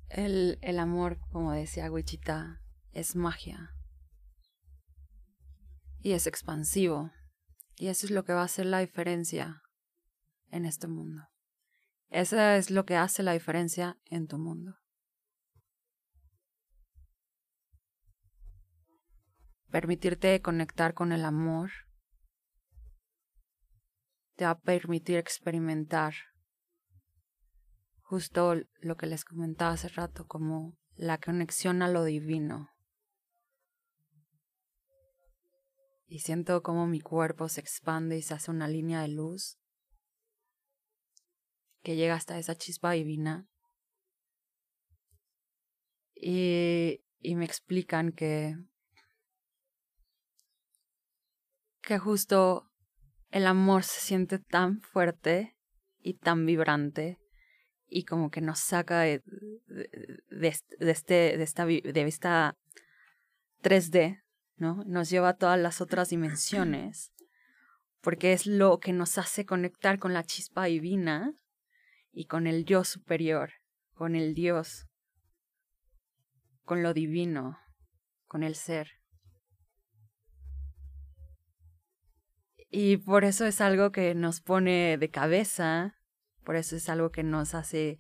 El, el amor, como decía Wichita, es magia. Y es expansivo. Y eso es lo que va a hacer la diferencia en este mundo. Eso es lo que hace la diferencia en tu mundo. Permitirte conectar con el amor te va a permitir experimentar justo lo que les comentaba hace rato, como la conexión a lo divino. Y siento como mi cuerpo se expande y se hace una línea de luz que llega hasta esa chispa divina. Y, y me explican que, que justo el amor se siente tan fuerte y tan vibrante y como que nos saca de, de, este, de, esta, de esta 3D, ¿no? Nos lleva a todas las otras dimensiones, porque es lo que nos hace conectar con la chispa divina y con el yo superior, con el Dios, con lo divino, con el ser. Y por eso es algo que nos pone de cabeza, por eso es algo que nos hace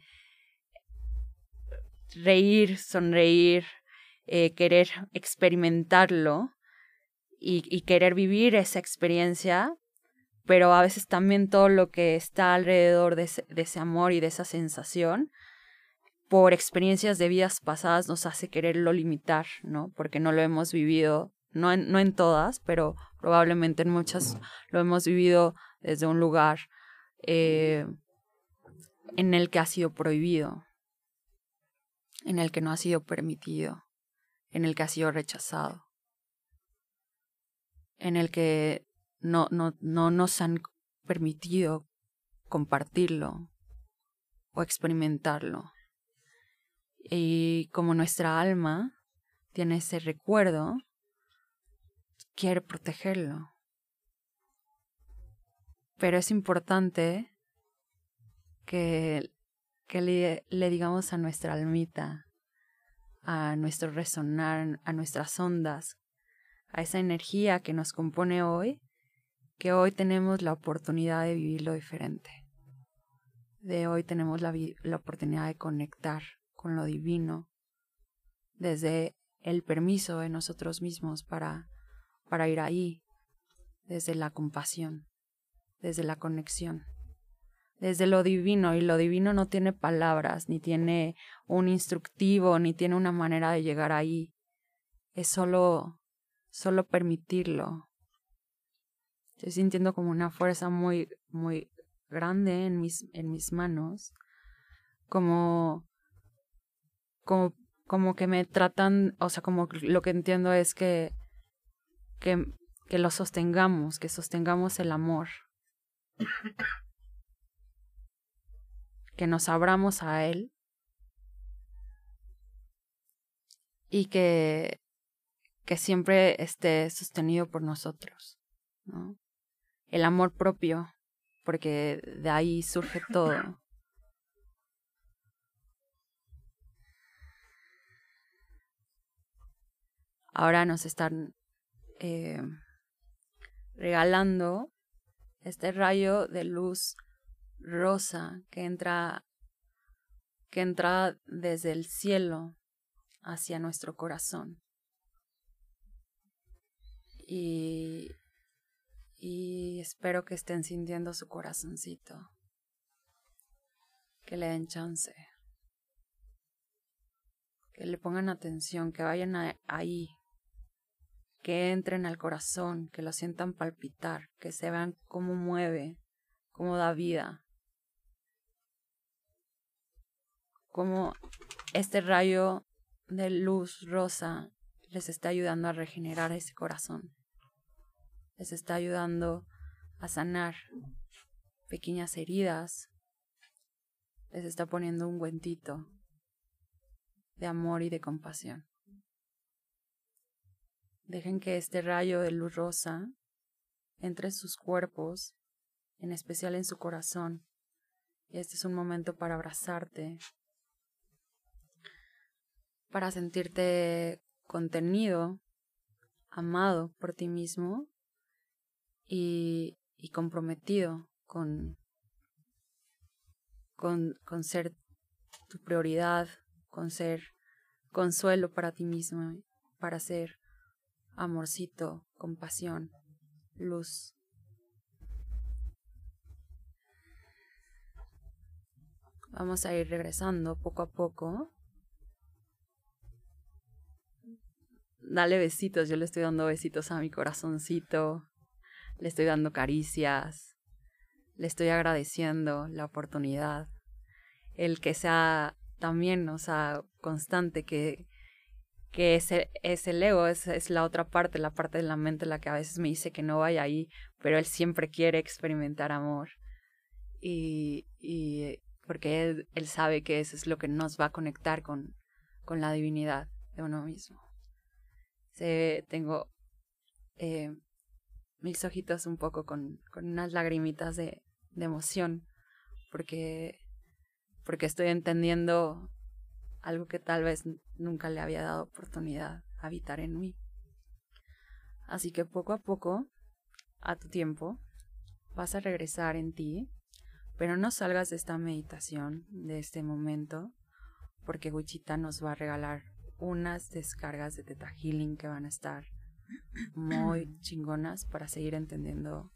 reír, sonreír, eh, querer experimentarlo y, querer vivir esa experiencia, pero a veces también todo lo que está alrededor de ese, amor y de esa sensación, por experiencias de vidas pasadas nos hace quererlo limitar, ¿no? Porque no lo hemos vivido, no en, no en todas, pero probablemente en muchas lo hemos vivido desde un lugar eh, en el que ha sido prohibido, en el que no ha sido permitido, en el que ha sido rechazado, en el que no, no, no nos han permitido compartirlo o experimentarlo. Y como nuestra alma tiene ese recuerdo, quiere protegerlo. Pero es importante que, que le, le digamos a nuestra almita, a nuestro resonar, a nuestras ondas, a esa energía que nos compone hoy, que hoy tenemos la oportunidad de vivirlo diferente. De hoy tenemos la, la oportunidad de conectar con lo divino desde el permiso de nosotros mismos para, para ir ahí, desde la compasión, desde la conexión desde lo divino y lo divino no tiene palabras, ni tiene un instructivo, ni tiene una manera de llegar ahí. Es solo, solo permitirlo. Estoy sintiendo como una fuerza muy, muy grande en mis, en mis manos, como, como, como que me tratan, o sea, como lo que entiendo es que, que, que lo sostengamos, que sostengamos el amor que nos abramos a Él y que, que siempre esté sostenido por nosotros. ¿no? El amor propio, porque de ahí surge todo. Ahora nos están eh, regalando este rayo de luz rosa que entra que entra desde el cielo hacia nuestro corazón. Y, y espero que estén sintiendo su corazoncito, que le den chance, que le pongan atención, que vayan ahí, que entren al corazón, que lo sientan palpitar, que se vean cómo mueve, cómo da vida. Cómo este rayo de luz rosa les está ayudando a regenerar ese corazón. Les está ayudando a sanar pequeñas heridas. Les está poniendo un guentito de amor y de compasión. Dejen que este rayo de luz rosa entre en sus cuerpos, en especial en su corazón. Y este es un momento para abrazarte, para sentirte contenido, amado por ti mismo y, comprometido con, con, con ser tu prioridad, con ser consuelo para ti mismo, para ser amorcito, compasión, luz. Vamos a ir regresando poco a poco dale besitos, yo le estoy dando besitos a mi corazoncito, le estoy dando caricias, le estoy agradeciendo la oportunidad, el que sea también, o sea, constante, que, que es, el, es el ego, es, es la otra parte, la parte de la mente la que a veces me dice que no vaya ahí, pero él siempre quiere experimentar amor. Y, y porque él, él sabe que eso es lo que nos va a conectar con, con la divinidad de uno mismo. Se, tengo eh, mis ojitos un poco con, con unas lagrimitas de, de emoción, porque, porque estoy entendiendo algo que tal vez nunca le había dado oportunidad a habitar en mí. Así que poco a poco, a tu tiempo, vas a regresar en ti, pero no salgas de esta meditación, de este momento, porque Wichita nos va a regalar unas descargas de Teta Healing que van a estar muy chingonas para seguir entendiendo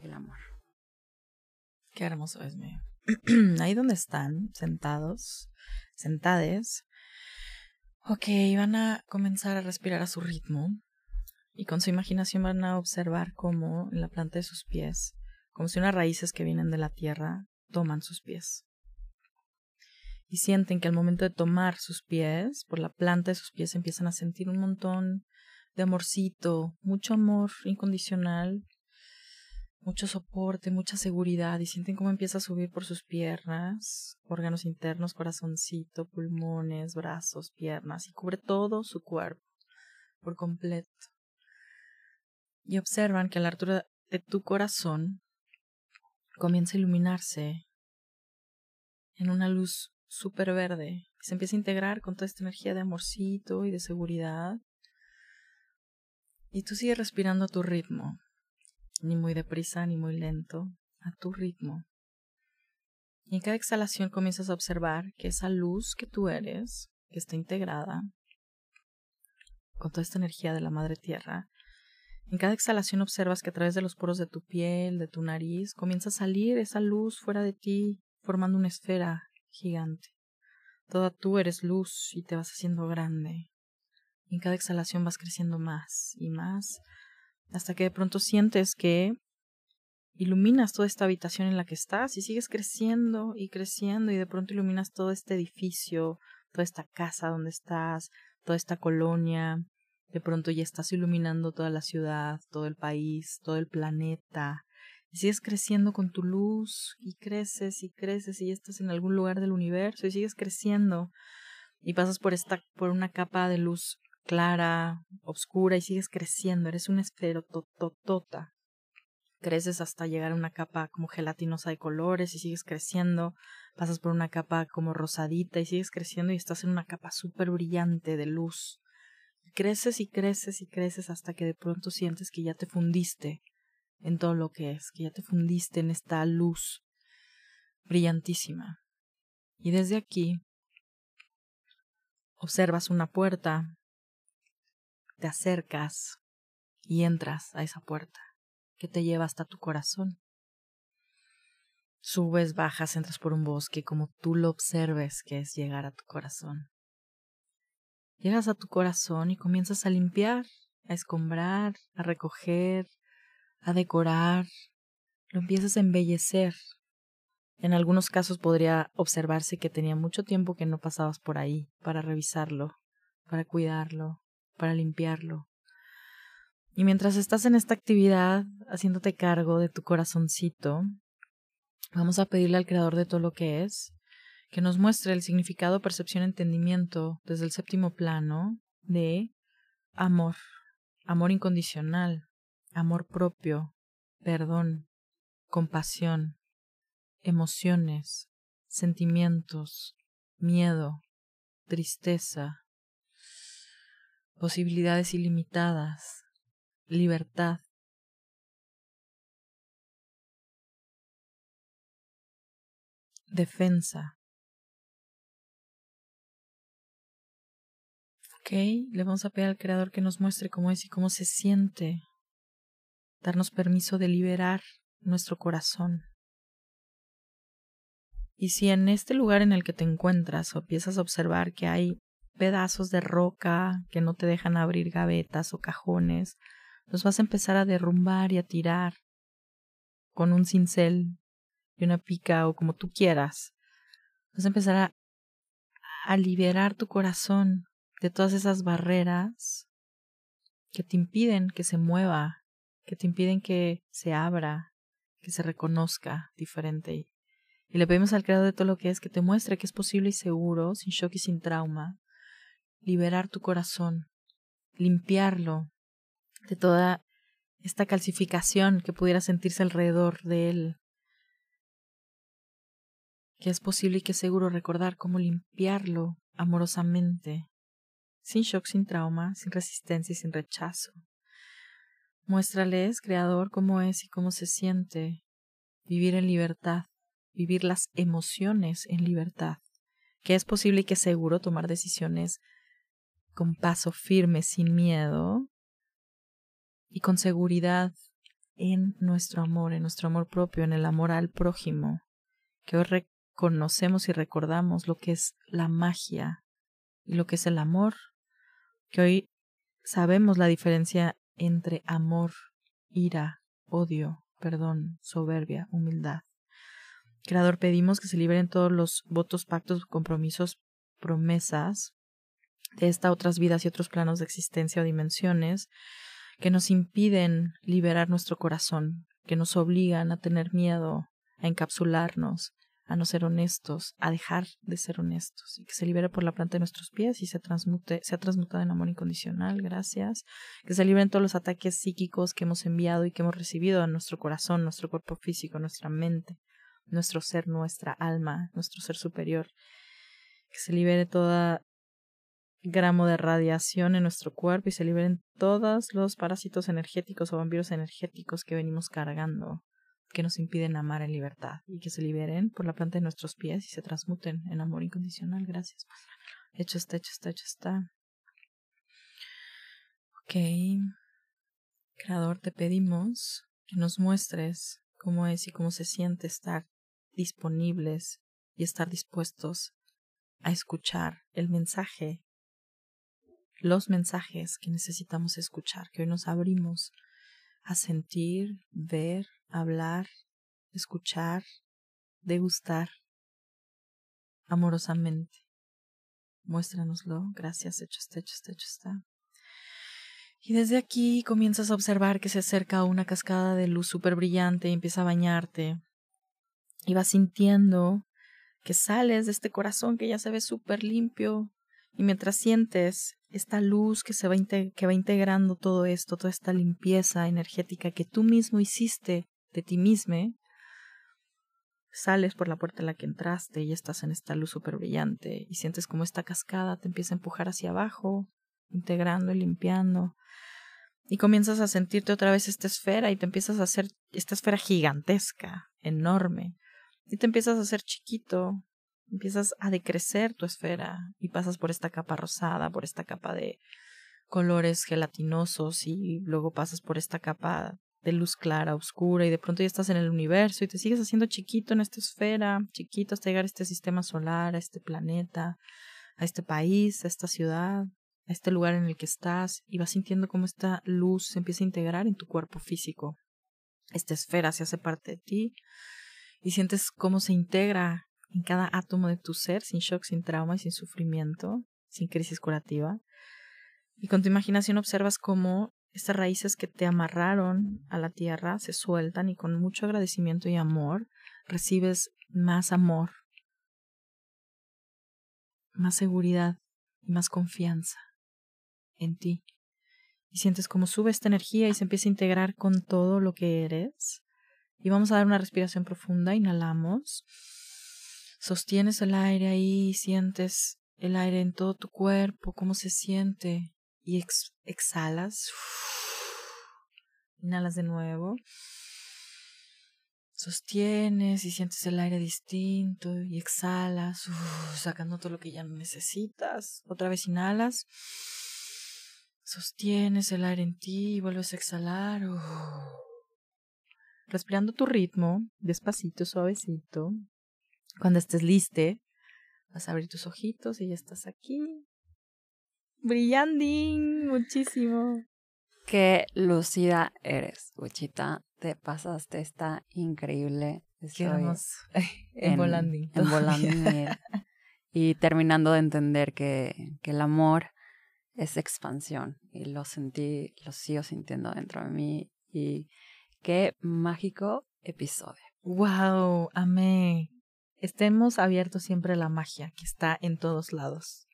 el amor. Qué hermoso es mi. Ahí donde están, sentados, sentades. Ok, van a comenzar a respirar a su ritmo y con su imaginación van a observar cómo en la planta de sus pies, como si unas raíces que vienen de la tierra, toman sus pies. Y sienten que al momento de tomar sus pies, por la planta de sus pies empiezan a sentir un montón de amorcito, mucho amor incondicional, mucho soporte, mucha seguridad y sienten cómo empieza a subir por sus piernas, órganos internos, corazoncito, pulmones, brazos, piernas y cubre todo su cuerpo por completo. Y observan que a la altura de tu corazón comienza a iluminarse en una luz súper verde. Se empieza a integrar con toda esta energía de amorcito y de seguridad. Y tú sigues respirando a tu ritmo, ni muy deprisa ni muy lento, a tu ritmo. Y en cada exhalación comienzas a observar que esa luz que tú eres, que está integrada con toda esta energía de la Madre Tierra, en cada exhalación observas que a través de los poros de tu piel, de tu nariz, comienza a salir esa luz fuera de ti, formando una esfera gigante. Toda tú eres luz y te vas haciendo grande. Y en cada exhalación vas creciendo más y más hasta que de pronto sientes que iluminas toda esta habitación en la que estás y sigues creciendo y creciendo y de pronto iluminas todo este edificio, toda esta casa donde estás, toda esta colonia, de pronto ya estás iluminando toda la ciudad, todo el país, todo el planeta. Y sigues creciendo con tu luz y creces y creces y ya estás en algún lugar del universo y sigues creciendo y pasas por esta por una capa de luz clara, oscura y sigues creciendo, eres un esfero tototota. Creces hasta llegar a una capa como gelatinosa de colores y sigues creciendo, pasas por una capa como rosadita y sigues creciendo y estás en una capa súper brillante de luz. Creces y creces y creces hasta que de pronto sientes que ya te fundiste en todo lo que es, que ya te fundiste en esta luz brillantísima. Y desde aquí observas una puerta te acercas y entras a esa puerta que te lleva hasta tu corazón. Subes, bajas, entras por un bosque como tú lo observes que es llegar a tu corazón. Llegas a tu corazón y comienzas a limpiar, a escombrar, a recoger, a decorar, lo empiezas a embellecer. En algunos casos podría observarse que tenía mucho tiempo que no pasabas por ahí para revisarlo, para cuidarlo, para limpiarlo. Y mientras estás en esta actividad, haciéndote cargo de tu corazoncito, vamos a pedirle al Creador de todo lo que es que nos muestre el significado, percepción, entendimiento desde el séptimo plano de amor, amor incondicional, amor propio, perdón, compasión, emociones, sentimientos, miedo, tristeza, posibilidades ilimitadas, libertad. Defensa. Ok, le vamos a pedir al Creador que nos muestre cómo es y cómo se siente. Darnos permiso de liberar nuestro corazón. Y si en este lugar en el que te encuentras o empiezas a observar que hay pedazos de roca que no te dejan abrir gavetas o cajones, los vas a empezar a derrumbar y a tirar con un cincel y una pica o como tú quieras. Vas a empezar a, a liberar tu corazón de todas esas barreras que te impiden que se mueva, que te impiden que se abra, que se reconozca diferente. Y le pedimos al Creador de todo lo que es que te muestre que es posible y seguro, sin shock y sin trauma, liberar tu corazón, limpiarlo de toda esta calcificación que pudiera sentirse alrededor de él. Que es posible y que es seguro recordar cómo limpiarlo amorosamente, sin shock, sin trauma, sin resistencia y sin rechazo. Muéstrales, Creador, cómo es y cómo se siente vivir en libertad, vivir las emociones en libertad, que es posible y que es seguro tomar decisiones con paso firme, sin miedo y con seguridad en nuestro amor, en nuestro amor propio, en el amor al prójimo, que hoy reconocemos y recordamos lo que es la magia y lo que es el amor, que hoy sabemos la diferencia entre amor, ira, odio, perdón, soberbia, humildad. Creador, pedimos que se liberen todos los votos, pactos, compromisos, promesas de esta otras vidas y otros planos de existencia o dimensiones que nos impiden liberar nuestro corazón, que nos obligan a tener miedo, a encapsularnos, a no ser honestos, a dejar de ser honestos, y que se libere por la planta de nuestros pies y se transmute, sea transmutado en amor incondicional, gracias, que se liberen todos los ataques psíquicos que hemos enviado y que hemos recibido a nuestro corazón, nuestro cuerpo físico, nuestra mente, nuestro ser, nuestra alma, nuestro ser superior, que se libere toda gramo de radiación en nuestro cuerpo y se liberen todos los parásitos energéticos o vampiros energéticos que venimos cargando, que nos impiden amar en libertad y que se liberen por la planta de nuestros pies y se transmuten en amor incondicional. Gracias. Hecho está, hecho está, hecho está. Ok. Creador, te pedimos que nos muestres cómo es y cómo se siente estar disponibles y estar dispuestos a escuchar el mensaje los mensajes que necesitamos escuchar, que hoy nos abrimos a sentir, ver, hablar, escuchar, degustar amorosamente. Muéstranoslo. Gracias, hecho está, hecho está, hecho está. Y desde aquí comienzas a observar que se acerca una cascada de luz súper brillante y empieza a bañarte. Y vas sintiendo que sales de este corazón que ya se ve súper limpio, y mientras sientes esta luz que, se va, que va integrando todo esto, toda esta limpieza energética que tú mismo hiciste de ti mismo, sales por la puerta en la que entraste y estás en esta luz súper brillante y sientes como esta cascada te empieza a empujar hacia abajo, integrando y limpiando. Y comienzas a sentirte otra vez esta esfera y te empiezas a hacer esta esfera gigantesca, enorme. Y te empiezas a hacer chiquito, empiezas a decrecer tu esfera y pasas por esta capa rosada, por esta capa de colores gelatinosos y luego pasas por esta capa de luz clara, oscura y de pronto ya estás en el universo y te sigues haciendo chiquito en esta esfera, chiquito hasta llegar a este sistema solar, a este planeta, a este país, a esta ciudad, a este lugar en el que estás y vas sintiendo cómo esta luz se empieza a integrar en tu cuerpo físico. Esta esfera se hace parte de ti y sientes cómo se integra en cada átomo de tu ser, sin shock, sin trauma y sin sufrimiento, sin crisis curativa. Y con tu imaginación observas cómo estas raíces que te amarraron a la tierra se sueltan y con mucho agradecimiento y amor recibes más amor, más seguridad y más confianza en ti. Y sientes cómo sube esta energía y se empieza a integrar con todo lo que eres. Y vamos a dar una respiración profunda. Inhalamos. Sostienes el aire ahí, sientes el aire en todo tu cuerpo, cómo se siente y exhalas. Inhalas de nuevo. Sostienes y sientes el aire distinto y exhalas, sacando todo lo que ya no necesitas. Otra vez inhalas. Sostienes el aire en ti y vuelves a exhalar. Respirando tu ritmo, despacito, suavecito. Cuando estés liste, vas a abrir tus ojitos y ya estás aquí, Brillanding, muchísimo. Qué lucida eres, Wichita. Te pasaste, está increíble. Hermoso. En, Volanding. En Volanding. y terminando de entender que, que el amor es expansión. Y lo sentí, lo sigo sintiendo dentro de mí. Y qué mágico episodio. Wow, amé. Estemos abiertos siempre a la magia que está en todos lados.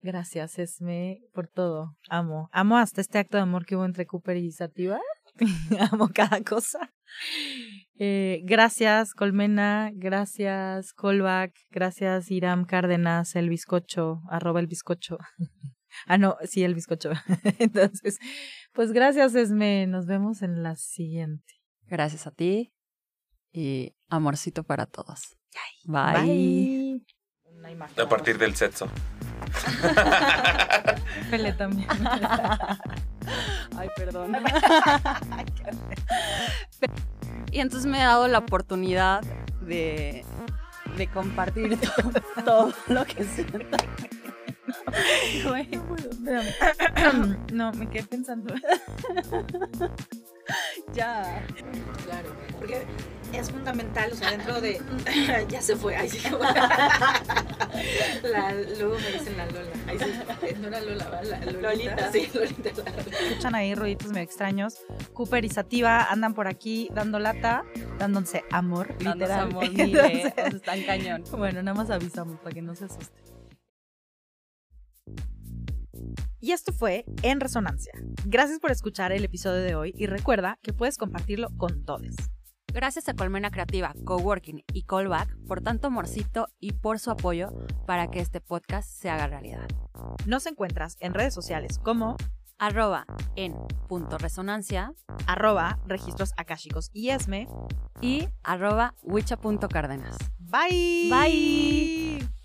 Gracias, Esme, por todo. Amo. Amo hasta este acto de amor que hubo entre Cooper y Sativa. Amo cada cosa. Eh, gracias, Colmena. Gracias, Colback. Gracias, Iram Cárdenas, el bizcocho, arroba el bizcocho. ah, no, sí, el bizcocho. Entonces, pues gracias, Esme. Nos vemos en la siguiente. Gracias a ti y amorcito para todos. Bye. Bye. A partir del sexo. Pele también. Ay, perdón. y entonces me he dado la oportunidad de, de compartir todo, todo lo que siento. Güey. No, me quedé pensando. Ya. Claro, porque es fundamental, o sea, dentro de. ya se fue, ahí sí. la, luego me dicen la Lola. Ahí sí, no era Lola, ¿va? La Lolita. Lolita. Sí, Lolita. la Lola. Escuchan ahí ruiditos medio extraños. Cooper y Sativa andan por aquí dando lata, dándose amor, Dándose literal. amor, mire, Entonces, están cañón. Bueno, nada más avisamos para que no se asuste. Y esto fue En Resonancia. Gracias por escuchar el episodio de hoy y recuerda que puedes compartirlo con todos. Gracias a Colmena Creativa, Coworking y Callback por tanto amorcito y por su apoyo para que este podcast se haga realidad. Nos encuentras en redes sociales como Arroba en punto resonancia arroba registros akáshicos y esme. y arroba wicha.cárdenas. Bye. Bye.